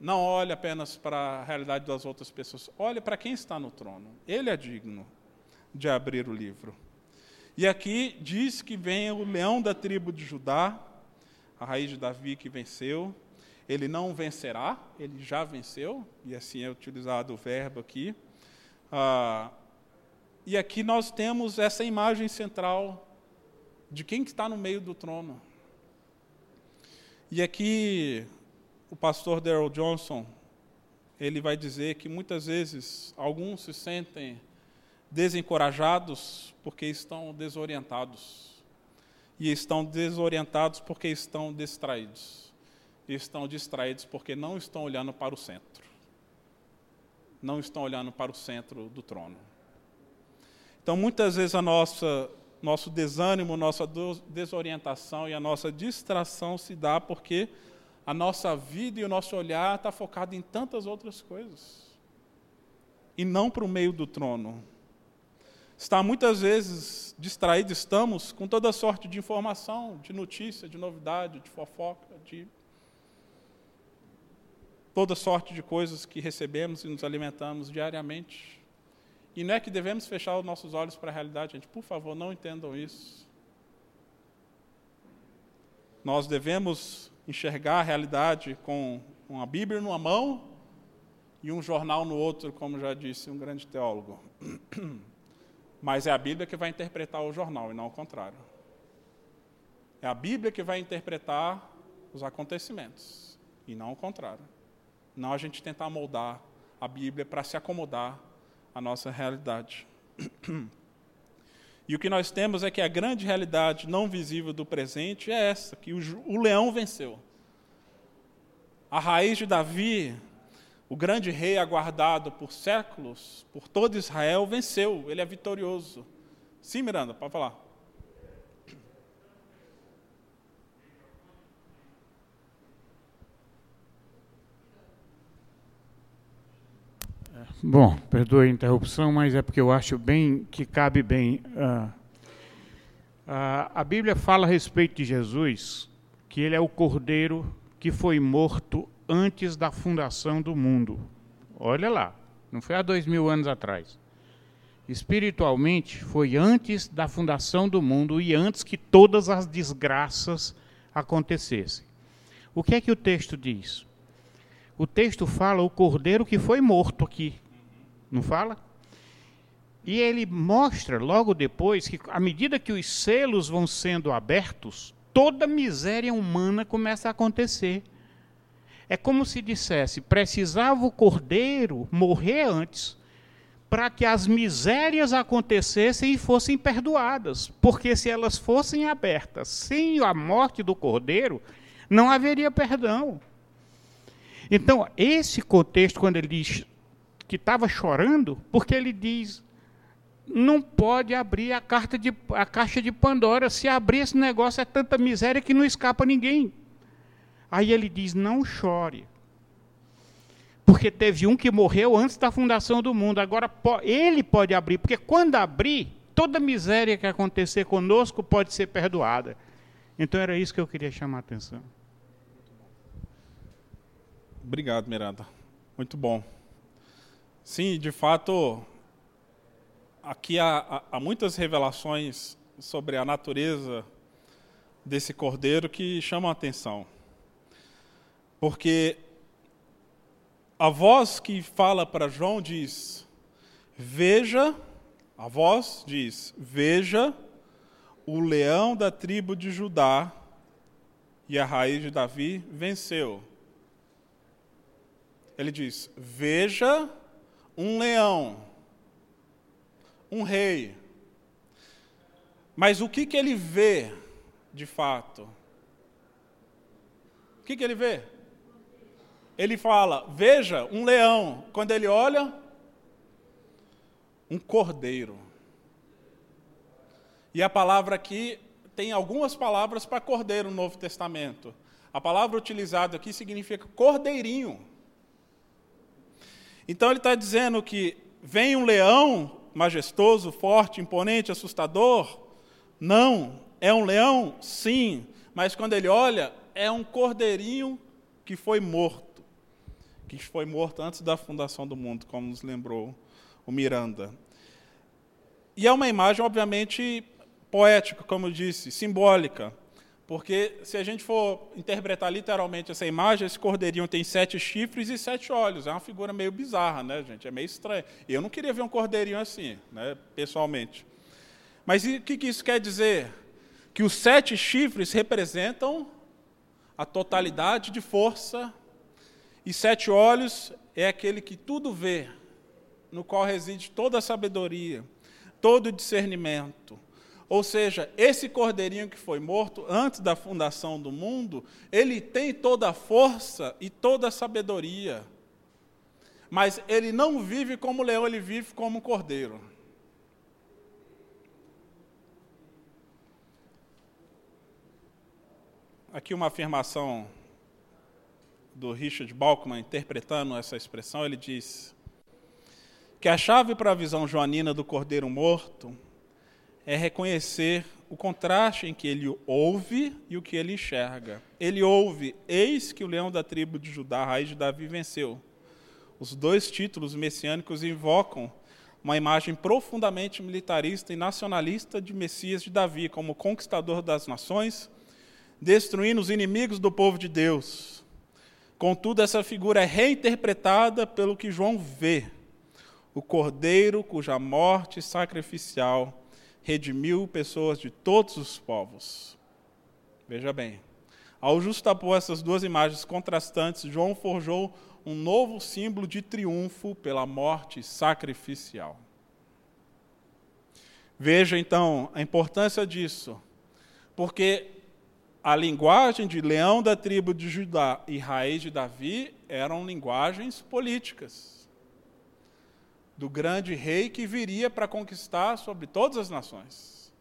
Não olha apenas para a realidade das outras pessoas. Olha para quem está no trono. Ele é digno de abrir o livro. E aqui diz que vem o leão da tribo de Judá, a raiz de Davi que venceu. Ele não vencerá, ele já venceu, e assim é utilizado o verbo aqui. Ah, e aqui nós temos essa imagem central de quem está no meio do trono. E aqui o pastor Daryl Johnson, ele vai dizer que muitas vezes alguns se sentem desencorajados porque estão desorientados. E estão desorientados porque estão distraídos. E estão distraídos porque não estão olhando para o centro. Não estão olhando para o centro do trono. Então, muitas vezes a nossa nosso desânimo, nossa desorientação e a nossa distração se dá porque a nossa vida e o nosso olhar está focado em tantas outras coisas e não para o meio do trono. Está muitas vezes distraído, estamos com toda sorte de informação, de notícia, de novidade, de fofoca, de toda sorte de coisas que recebemos e nos alimentamos diariamente. E não é que devemos fechar os nossos olhos para a realidade, gente. Por favor, não entendam isso. Nós devemos enxergar a realidade com uma Bíblia numa mão e um jornal no outro, como já disse um grande teólogo. Mas é a Bíblia que vai interpretar o jornal e não o contrário. É a Bíblia que vai interpretar os acontecimentos e não o contrário. Não a gente tentar moldar a Bíblia para se acomodar a nossa realidade. E o que nós temos é que a grande realidade não visível do presente é essa, que o, leão venceu. A raiz de Davi, o grande rei aguardado por séculos, por todo Israel, venceu, ele é vitorioso. Sim, Miranda, pode falar. Bom, perdoe a interrupção, mas é porque eu acho bem que cabe bem. Uh, uh, a Bíblia fala a respeito de Jesus que ele é o cordeiro que foi morto antes da fundação do mundo. Olha lá, não foi há dois mil anos atrás. Espiritualmente, foi antes da fundação do mundo e antes que todas as desgraças acontecessem. O que é que o texto diz? O texto fala o cordeiro que foi morto aqui, não fala? E ele mostra logo depois que, à medida que os selos vão sendo abertos, toda miséria humana começa a acontecer. É como se dissesse: precisava o cordeiro morrer antes para que as misérias acontecessem e fossem perdoadas. Porque se elas fossem abertas sem a morte do cordeiro, não haveria perdão. Então, esse contexto, quando ele diz que estava chorando, porque ele diz: não pode abrir a, carta de, a caixa de Pandora. Se abrir esse negócio, é tanta miséria que não escapa ninguém. Aí ele diz: não chore. Porque teve um que morreu antes da fundação do mundo. Agora ele pode abrir, porque quando abrir, toda miséria que acontecer conosco pode ser perdoada. Então era isso que eu queria chamar a atenção. Obrigado, Miranda. Muito bom. Sim, de fato, aqui há, há, muitas revelações sobre a natureza desse cordeiro que chamam a atenção. Porque a voz que fala para João diz: Veja, a voz diz: Veja o leão da tribo de Judá e a raiz de Davi venceu. Ele diz: Veja um leão, um rei. Mas o que, que ele vê de fato? O que, que ele vê? Ele fala: Veja, um leão. Quando ele olha, um cordeiro. E a palavra aqui tem algumas palavras para cordeiro no Novo Testamento. A palavra utilizada aqui significa cordeirinho. Então ele está dizendo que vem um leão majestoso, forte, imponente, assustador? Não. É um leão? Sim. Mas quando ele olha, é um cordeirinho que foi morto. Que foi morto antes da fundação do mundo, como nos lembrou o Miranda. E é uma imagem, obviamente, poética, como eu disse, simbólica. Porque se a gente for interpretar literalmente essa imagem, esse cordeirinho tem sete chifres e sete olhos. É uma figura meio bizarra, né, gente? É meio estranho. Eu não queria ver um cordeirinho assim, né, pessoalmente. Mas o que, que isso quer dizer? que os sete chifres representam a totalidade de força, e sete olhos é aquele que tudo vê, no qual reside toda a sabedoria, todo o discernimento. Ou seja, esse cordeirinho que foi morto antes da fundação do mundo, ele tem toda a força e toda a sabedoria. Mas ele não vive como leão, ele vive como cordeiro. Aqui uma afirmação do Richard Balkman interpretando essa expressão, ele diz que a chave para a visão joanina do cordeiro morto é reconhecer o contraste em que ele ouve e o que ele enxerga. Ele ouve: Eis que o leão da tribo de Judá, raiz de Davi, venceu. Os dois títulos messiânicos invocam uma imagem profundamente militarista e nacionalista de Messias de Davi como conquistador das nações destruindo os inimigos do povo de Deus. Contudo, essa figura é reinterpretada pelo que João vê: o cordeiro cuja morte sacrificial redimiu pessoas de todos os povos. Veja bem, ao justapor essas duas imagens contrastantes, João forjou um novo símbolo de triunfo pela morte sacrificial. Veja então a importância disso, porque a linguagem de leão da tribo de Judá e raiz de Davi eram linguagens políticas do grande rei que viria para conquistar sobre todas as nações.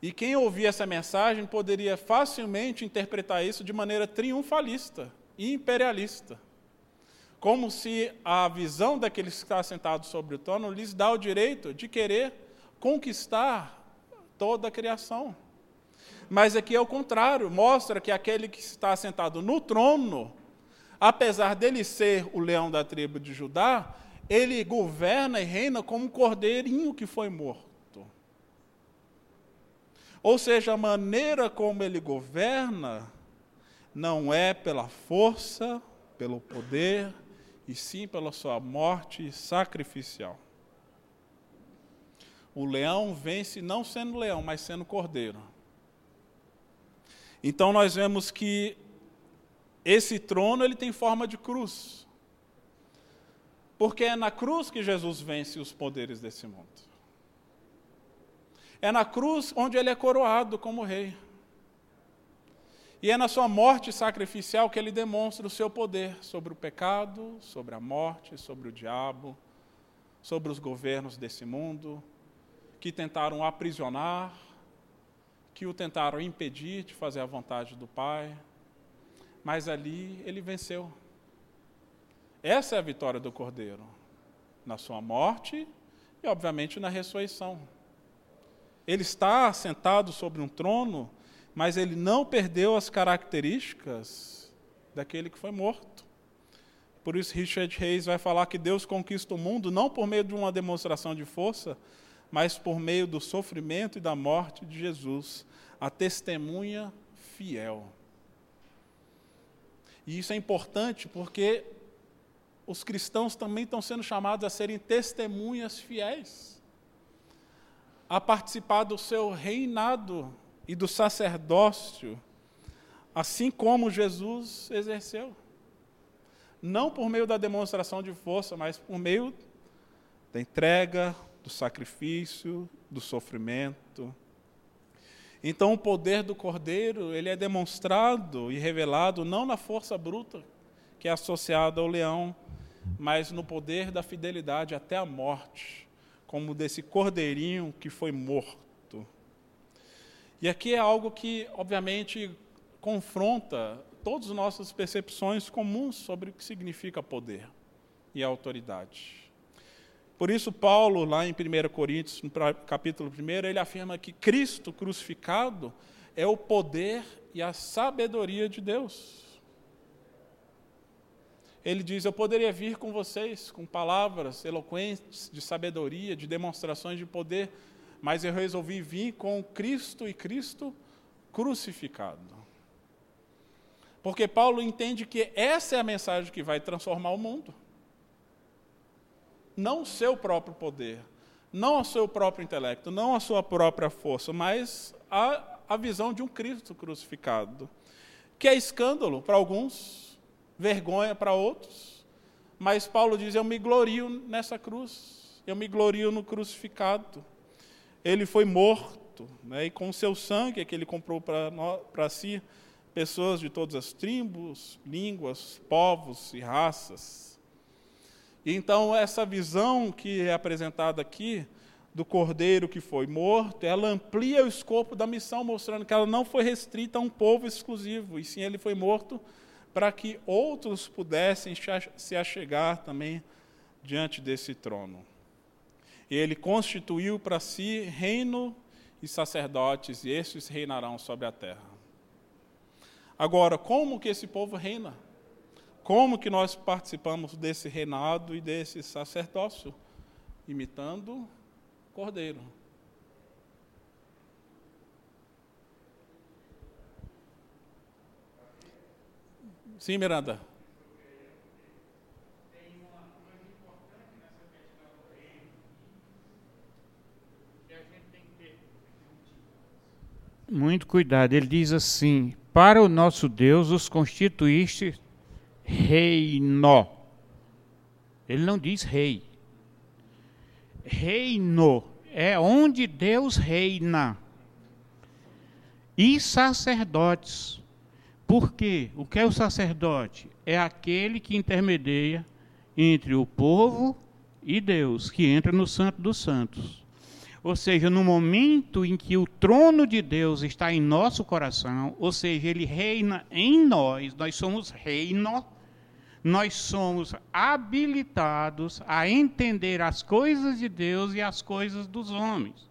E quem ouvia essa mensagem poderia facilmente interpretar isso de maneira triunfalista e imperialista. Como se a visão daqueles que estão sentados sobre o trono lhes dá o direito de querer conquistar toda a criação. Mas aqui é o contrário, mostra que aquele que está sentado no trono, apesar dele ser o leão da tribo de Judá, ele governa e reina como um cordeirinho que foi morto. Ou seja, a maneira como ele governa não é pela força, pelo poder, e sim pela sua morte sacrificial. O leão vence não sendo leão, mas sendo cordeiro. Então nós vemos que esse trono ele tem forma de cruz. Porque é na cruz que Jesus vence os poderes desse mundo. É na cruz onde ele é coroado como rei. E é na sua morte sacrificial que ele demonstra o seu poder sobre o pecado, sobre a morte, sobre o diabo, sobre os governos desse mundo, que tentaram aprisionar, que o tentaram impedir de fazer a vontade do Pai, mas ali ele venceu. Essa é a vitória do Cordeiro, na sua morte e, obviamente, na ressurreição. Ele está sentado sobre um trono, mas ele não perdeu as características daquele que foi morto. Por isso, Richard Reis vai falar que Deus conquista o mundo não por meio de uma demonstração de força, mas por meio do sofrimento e da morte de Jesus, a testemunha fiel. E isso é importante porque os cristãos também estão sendo chamados a serem testemunhas fiéis, a participar do seu reinado e do sacerdócio, assim como Jesus exerceu. Não por meio da demonstração de força, mas por meio da entrega, do sacrifício, do sofrimento. Então o poder do cordeiro, ele é demonstrado e revelado não na força bruta que é associada ao leão, mas no poder da fidelidade até a morte, como desse cordeirinho que foi morto. E aqui é algo que, obviamente, confronta todas as nossas percepções comuns sobre o que significa poder e autoridade. Por isso, Paulo, lá em 1 Coríntios, no capítulo 1, ele afirma que Cristo crucificado é o poder e a sabedoria de Deus. Ele diz: Eu poderia vir com vocês com palavras eloquentes de sabedoria, de demonstrações de poder, mas eu resolvi vir com Cristo e Cristo crucificado. Porque Paulo entende que essa é a mensagem que vai transformar o mundo não o seu próprio poder, não ao seu próprio intelecto, não à sua própria força, mas a, a visão de um Cristo crucificado, que é escândalo para alguns, vergonha para outros, mas Paulo diz: Eu me glorio nessa cruz, eu me glorio no crucificado. Ele foi morto, né, e com seu sangue é que ele comprou para si pessoas de todas as tribos, línguas, povos e raças. E então, essa visão que é apresentada aqui, do cordeiro que foi morto, ela amplia o escopo da missão, mostrando que ela não foi restrita a um povo exclusivo, e sim ele foi morto para que outros pudessem se achegar também diante desse trono. E ele constituiu para si reino e sacerdotes, e esses reinarão sobre a terra. Agora, como que esse povo reina? Como que nós participamos desse reinado e desse sacerdócio? Imitando Cordeiro. Sim, Miranda. Muito cuidado. Ele diz assim: Para o nosso Deus os constituíste reino. Ele não diz rei. Reino é onde Deus reina. E sacerdotes. Por quê? O que é o sacerdote? É aquele que intermedia entre o povo e Deus, que entra no Santo dos Santos. Ou seja, no momento em que o trono de Deus está em nosso coração, ou seja, ele reina em nós, nós somos reino, nós somos habilitados a entender as coisas de Deus e as coisas dos homens,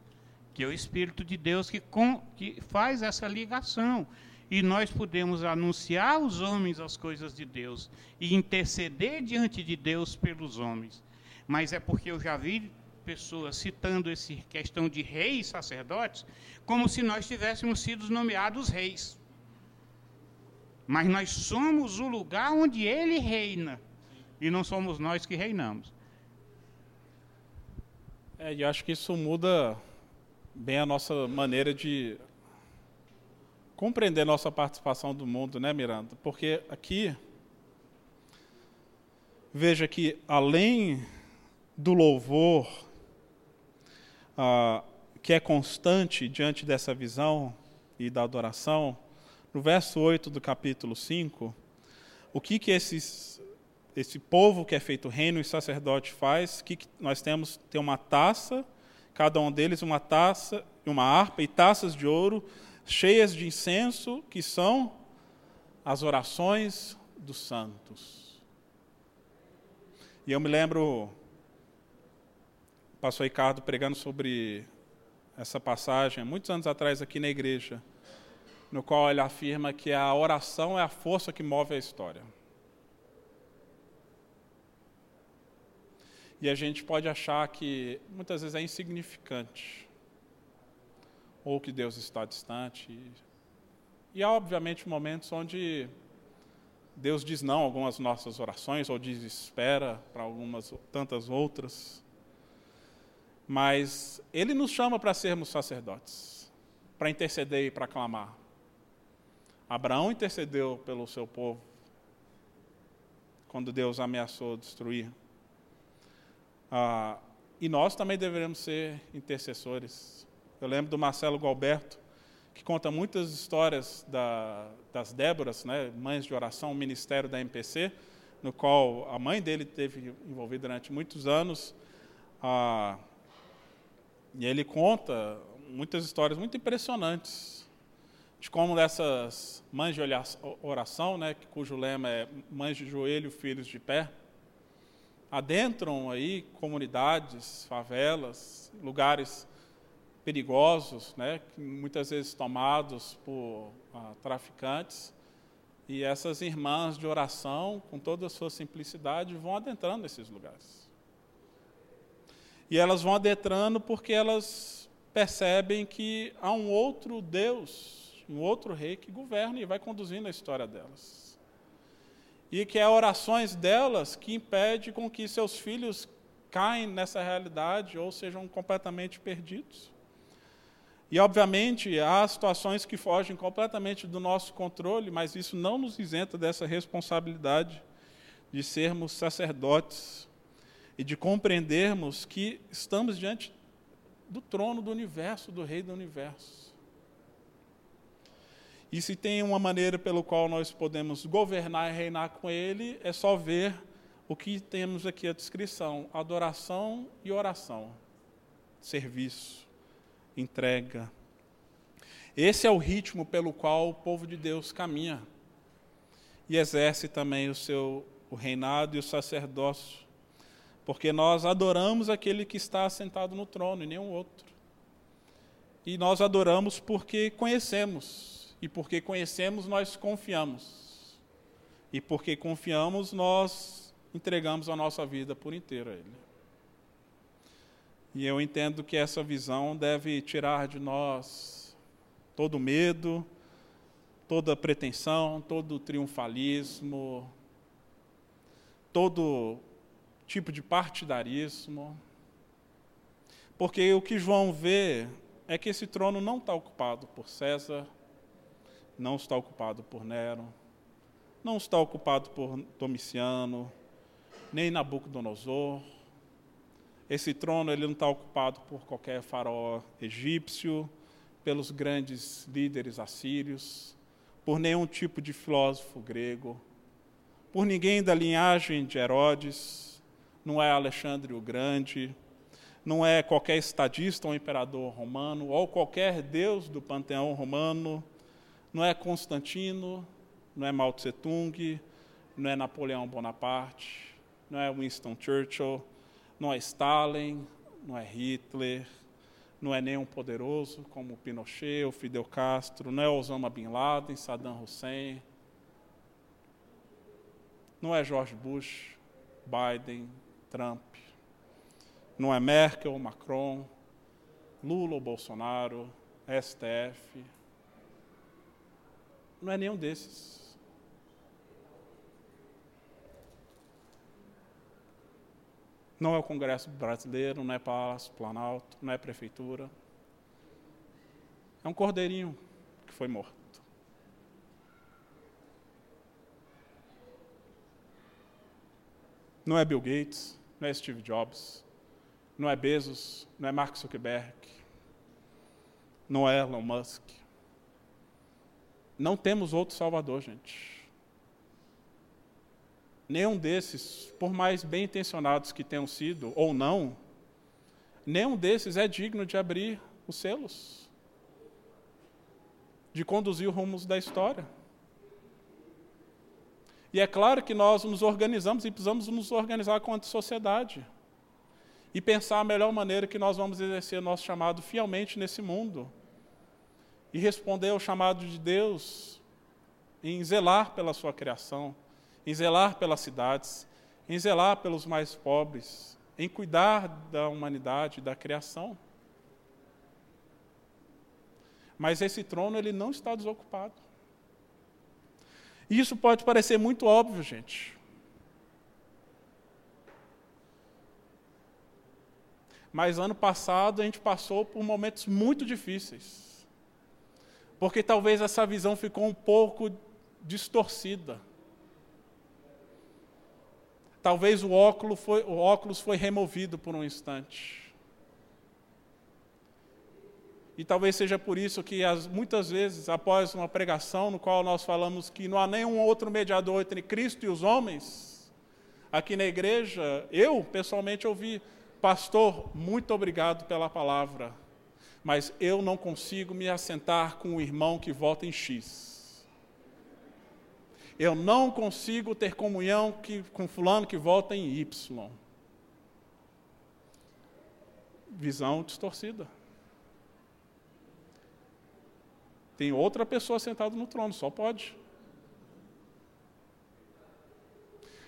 que é o Espírito de Deus que, com, que faz essa ligação. E nós podemos anunciar aos homens as coisas de Deus e interceder diante de Deus pelos homens. Mas é porque eu já vi pessoas citando essa questão de reis sacerdotes, como se nós tivéssemos sido nomeados reis. Mas nós somos o lugar onde ele reina, e não somos nós que reinamos. É, e acho que isso muda bem a nossa maneira de compreender nossa participação do mundo, né, Miranda? Porque aqui, veja que além do louvor ah, que é constante diante dessa visão e da adoração, no verso 8 do capítulo 5, o que, que esses, esse povo que é feito reino e sacerdote faz? Que, que nós temos tem uma taça, cada um deles uma taça, uma harpa e taças de ouro cheias de incenso, que são as orações dos santos. E eu me lembro pastor Ricardo pregando sobre essa passagem, muitos anos atrás aqui na igreja, no qual ele afirma que a oração é a força que move a história. E a gente pode achar que muitas vezes é insignificante, ou que Deus está distante. E há, obviamente, momentos onde Deus diz não a algumas nossas orações, ou diz espera para algumas tantas outras. Mas Ele nos chama para sermos sacerdotes, para interceder e para clamar. Abraão intercedeu pelo seu povo quando Deus ameaçou destruir. Ah, e nós também deveremos ser intercessores. Eu lembro do Marcelo Galberto, que conta muitas histórias da, das Déboras, né, mães de oração, ministério da MPC, no qual a mãe dele teve envolvida durante muitos anos. Ah, e ele conta muitas histórias muito impressionantes de como dessas mães de oração, né, cujo lema é mães de joelho, filhos de pé, adentram aí comunidades, favelas, lugares perigosos, né, muitas vezes tomados por ah, traficantes, e essas irmãs de oração, com toda a sua simplicidade, vão adentrando esses lugares. E elas vão adentrando porque elas percebem que há um outro Deus, um outro rei que governa e vai conduzindo a história delas. E que é orações delas que impede com que seus filhos caem nessa realidade ou sejam completamente perdidos. E, obviamente, há situações que fogem completamente do nosso controle, mas isso não nos isenta dessa responsabilidade de sermos sacerdotes e de compreendermos que estamos diante do trono do universo, do Rei do universo. E se tem uma maneira pelo qual nós podemos governar e reinar com Ele, é só ver o que temos aqui a descrição: adoração e oração, serviço, entrega. Esse é o ritmo pelo qual o povo de Deus caminha e exerce também o seu o reinado e o sacerdócio, porque nós adoramos aquele que está assentado no trono e nenhum outro. E nós adoramos porque conhecemos, e porque conhecemos nós confiamos. E porque confiamos nós entregamos a nossa vida por inteiro a Ele. E eu entendo que essa visão deve tirar de nós todo medo, toda pretensão, todo triunfalismo, todo tipo de partidarismo. Porque o que João vê é que esse trono não está ocupado por César, não está ocupado por Nero, não está ocupado por Domiciano, nem Nabucodonosor. Esse trono ele não está ocupado por qualquer faraó egípcio, pelos grandes líderes assírios, por nenhum tipo de filósofo grego, por ninguém da linhagem de Herodes, não é Alexandre o Grande, não é qualquer estadista ou imperador romano, ou qualquer deus do panteão romano, não é Constantino, não é Mao Tse Tung, não é Napoleão Bonaparte, não é Winston Churchill, não é Stalin, não é Hitler, não é nenhum poderoso como Pinochet ou Fidel Castro, não é Osama Bin Laden, Saddam Hussein, não é George Bush, Biden, Trump, não é Merkel ou Macron, Lula ou Bolsonaro, STF, não é nenhum desses. Não é o Congresso brasileiro, não é Palácio Planalto, não é Prefeitura. É um cordeirinho que foi morto. Não é Bill Gates, não é Steve Jobs, não é Bezos, não é Mark Zuckerberg, não é Elon Musk. Não temos outro Salvador, gente. Nenhum desses, por mais bem intencionados que tenham sido ou não, nenhum desses é digno de abrir os selos, de conduzir os rumos da história. E é claro que nós nos organizamos e precisamos nos organizar quanto sociedade e pensar a melhor maneira que nós vamos exercer nosso chamado fielmente nesse mundo e responder ao chamado de Deus em zelar pela sua criação em zelar pelas cidades, em zelar pelos mais pobres, em cuidar da humanidade, da criação. Mas esse trono ele não está desocupado. E isso pode parecer muito óbvio, gente. Mas ano passado a gente passou por momentos muito difíceis. Porque talvez essa visão ficou um pouco distorcida. Talvez o óculos foi, o óculos foi removido por um instante. E talvez seja por isso que as, muitas vezes, após uma pregação no qual nós falamos que não há nenhum outro mediador entre Cristo e os homens, aqui na igreja, eu pessoalmente ouvi, pastor, muito obrigado pela palavra, mas eu não consigo me assentar com um irmão que vota em X. Eu não consigo ter comunhão que, com fulano que volta em Y. Visão distorcida. Tem outra pessoa sentada no trono, só pode.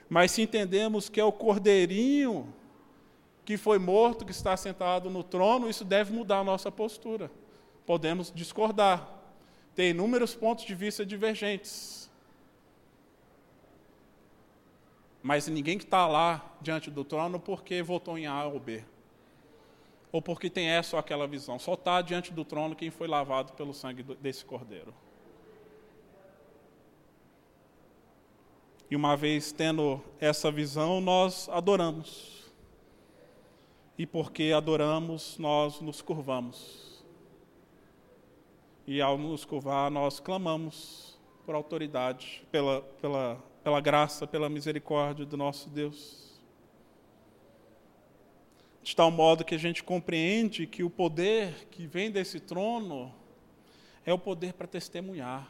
Mas se entendemos que é o cordeirinho que foi morto, que está sentado no trono, isso deve mudar a nossa postura. Podemos discordar, ter inúmeros pontos de vista divergentes. Mas ninguém que está lá diante do trono porque votou em A ou B. Ou porque tem essa ou aquela visão. Só está diante do trono quem foi lavado pelo sangue desse cordeiro. E uma vez tendo essa visão, nós adoramos. E porque adoramos, nós nos curvamos. E ao nos curvar, nós clamamos por autoridade, pela, pela, pela graça, pela misericórdia do nosso Deus. De tal modo que a gente compreende que o poder que vem desse trono é o poder para testemunhar.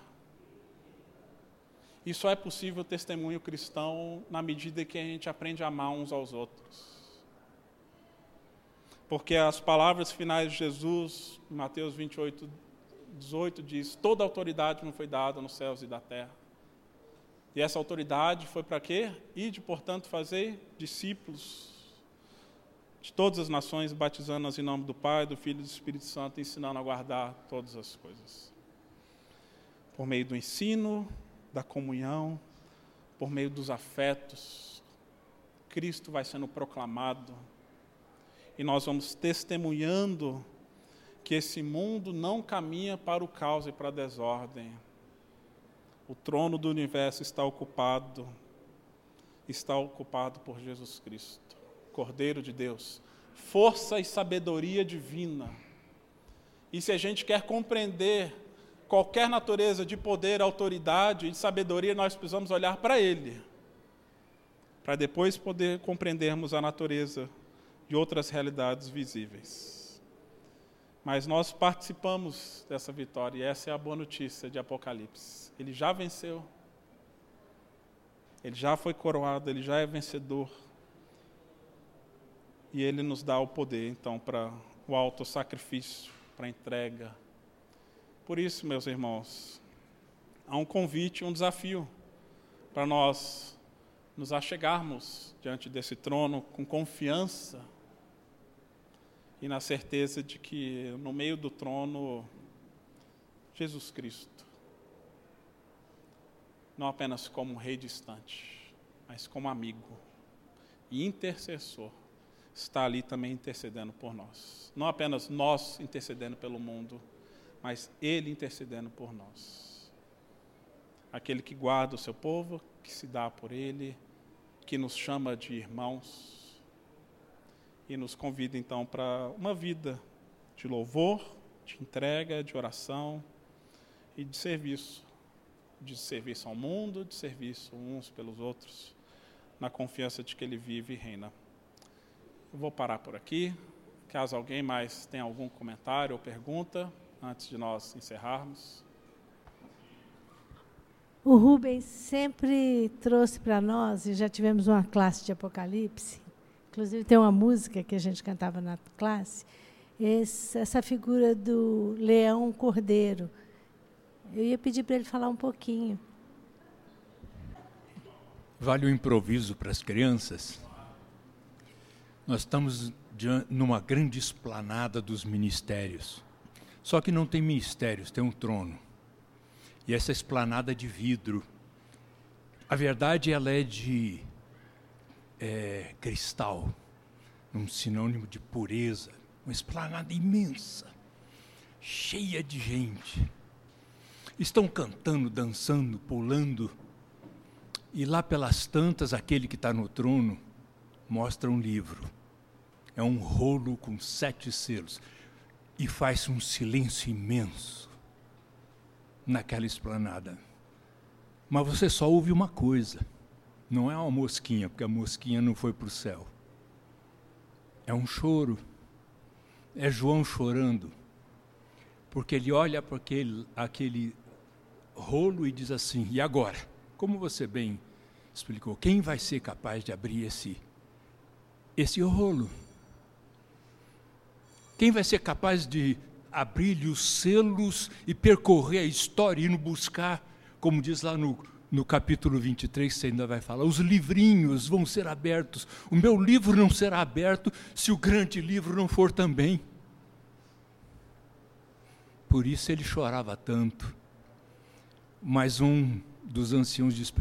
E só é possível o testemunho cristão na medida que a gente aprende a amar uns aos outros. Porque as palavras finais de Jesus, Mateus 28, 18, diz: Toda autoridade me foi dada nos céus e da terra. E essa autoridade foi para quê? de portanto, fazer discípulos de todas as nações, batizando-as em nome do Pai, do Filho e do Espírito Santo, ensinando a guardar todas as coisas. Por meio do ensino, da comunhão, por meio dos afetos, Cristo vai sendo proclamado e nós vamos testemunhando que esse mundo não caminha para o caos e para a desordem. O trono do universo está ocupado, está ocupado por Jesus Cristo, Cordeiro de Deus, força e sabedoria divina. E se a gente quer compreender qualquer natureza de poder, autoridade e sabedoria, nós precisamos olhar para Ele, para depois poder compreendermos a natureza de outras realidades visíveis. Mas nós participamos dessa vitória, e essa é a boa notícia de Apocalipse. Ele já venceu, ele já foi coroado, ele já é vencedor. E ele nos dá o poder, então, para o alto sacrifício, para a entrega, por isso, meus irmãos, há um convite, um desafio para nós nos achegarmos diante desse trono com confiança e na certeza de que no meio do trono, Jesus Cristo, não apenas como um rei distante, mas como amigo e intercessor, está ali também intercedendo por nós. Não apenas nós intercedendo pelo mundo, mas Ele intercedendo por nós. Aquele que guarda o seu povo, que se dá por Ele, que nos chama de irmãos e nos convida então para uma vida de louvor, de entrega, de oração e de serviço. De serviço ao mundo, de serviço uns pelos outros, na confiança de que Ele vive e reina. Eu vou parar por aqui. Caso alguém mais tenha algum comentário ou pergunta, antes de nós encerrarmos? O Rubens sempre trouxe para nós, e já tivemos uma classe de Apocalipse, inclusive tem uma música que a gente cantava na classe, essa figura do leão cordeiro. Eu ia pedir para ele falar um pouquinho. Vale o improviso para as crianças? Nós estamos numa grande esplanada dos ministérios. Só que não tem ministérios, tem um trono. E essa esplanada de vidro. A verdade, ela é de é, cristal, um sinônimo de pureza. Uma esplanada imensa, cheia de gente. Estão cantando, dançando, pulando. E lá pelas tantas, aquele que está no trono mostra um livro. É um rolo com sete selos e faz um silêncio imenso naquela esplanada. Mas você só ouve uma coisa. Não é uma mosquinha, porque a mosquinha não foi para o céu. É um choro. É João chorando. Porque ele olha para aquele, aquele rolo e diz assim: e agora? Como você bem explicou, quem vai ser capaz de abrir esse, esse rolo? Quem vai ser capaz de abrir os selos e percorrer a história, e buscar, como diz lá no, no capítulo 23, você ainda vai falar, os livrinhos vão ser abertos. O meu livro não será aberto se o grande livro não for também. Por isso ele chorava tanto. Mas um dos anciãos disse: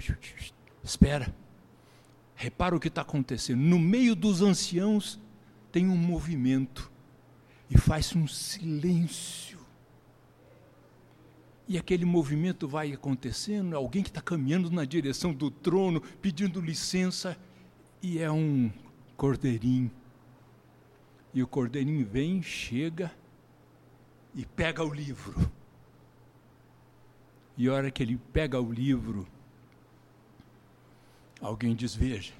Espera, Repara o que está acontecendo. No meio dos anciãos tem um movimento e faz um silêncio. E aquele movimento vai acontecendo, alguém que está caminhando na direção do trono, pedindo licença, e é um cordeirinho. E o cordeirinho vem, chega e pega o livro. E a hora que ele pega o livro, alguém diz: Veja,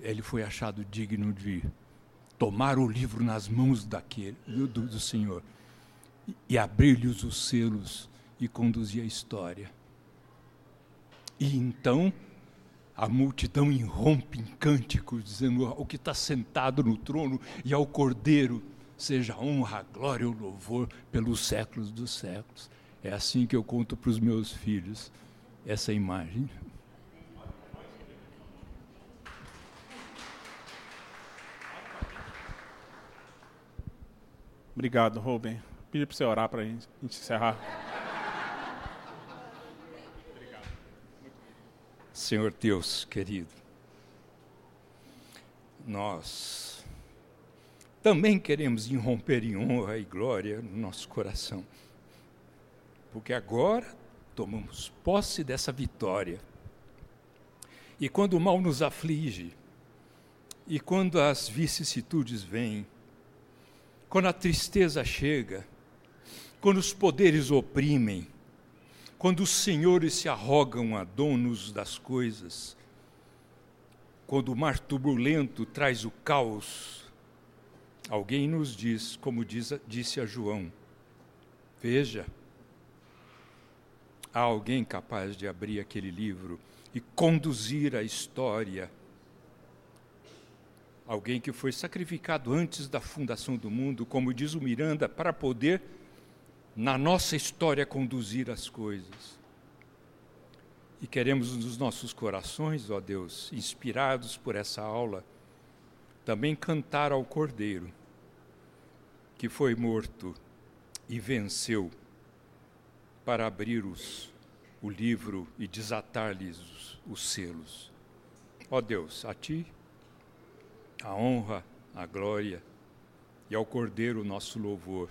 ele foi achado digno de tomar o livro nas mãos daquele, do, do Senhor e, abrir-lhes os selos e conduzir a história. E então a multidão irrompe em cânticos, dizendo: O que está sentado no trono e ao Cordeiro seja honra, glória e louvor pelos séculos dos séculos. É assim que eu conto para os meus filhos essa imagem. Obrigado, Rubem. Pedi para você orar para a gente encerrar. Senhor Deus querido, nós também queremos irromper em honra e glória no nosso coração, porque agora tomamos posse dessa vitória. E quando o mal nos aflige, e quando as vicissitudes vêm, quando a tristeza chega, quando os poderes oprimem, quando os senhores se arrogam a donos das coisas, quando o mar turbulento traz o caos, alguém nos diz, como diz, disse a João: Veja, há alguém capaz de abrir aquele livro e conduzir a história. Alguém que foi sacrificado antes da fundação do mundo, como diz o Miranda, para poder, na nossa história, conduzir as coisas. E queremos nos nossos corações, ó Deus, inspirados por essa aula, também cantar ao Cordeiro, que foi morto e venceu, para abrir os, o livro e desatar-lhes os, os selos. Ó Deus, a Ti a honra, a glória e ao Cordeiro nosso louvor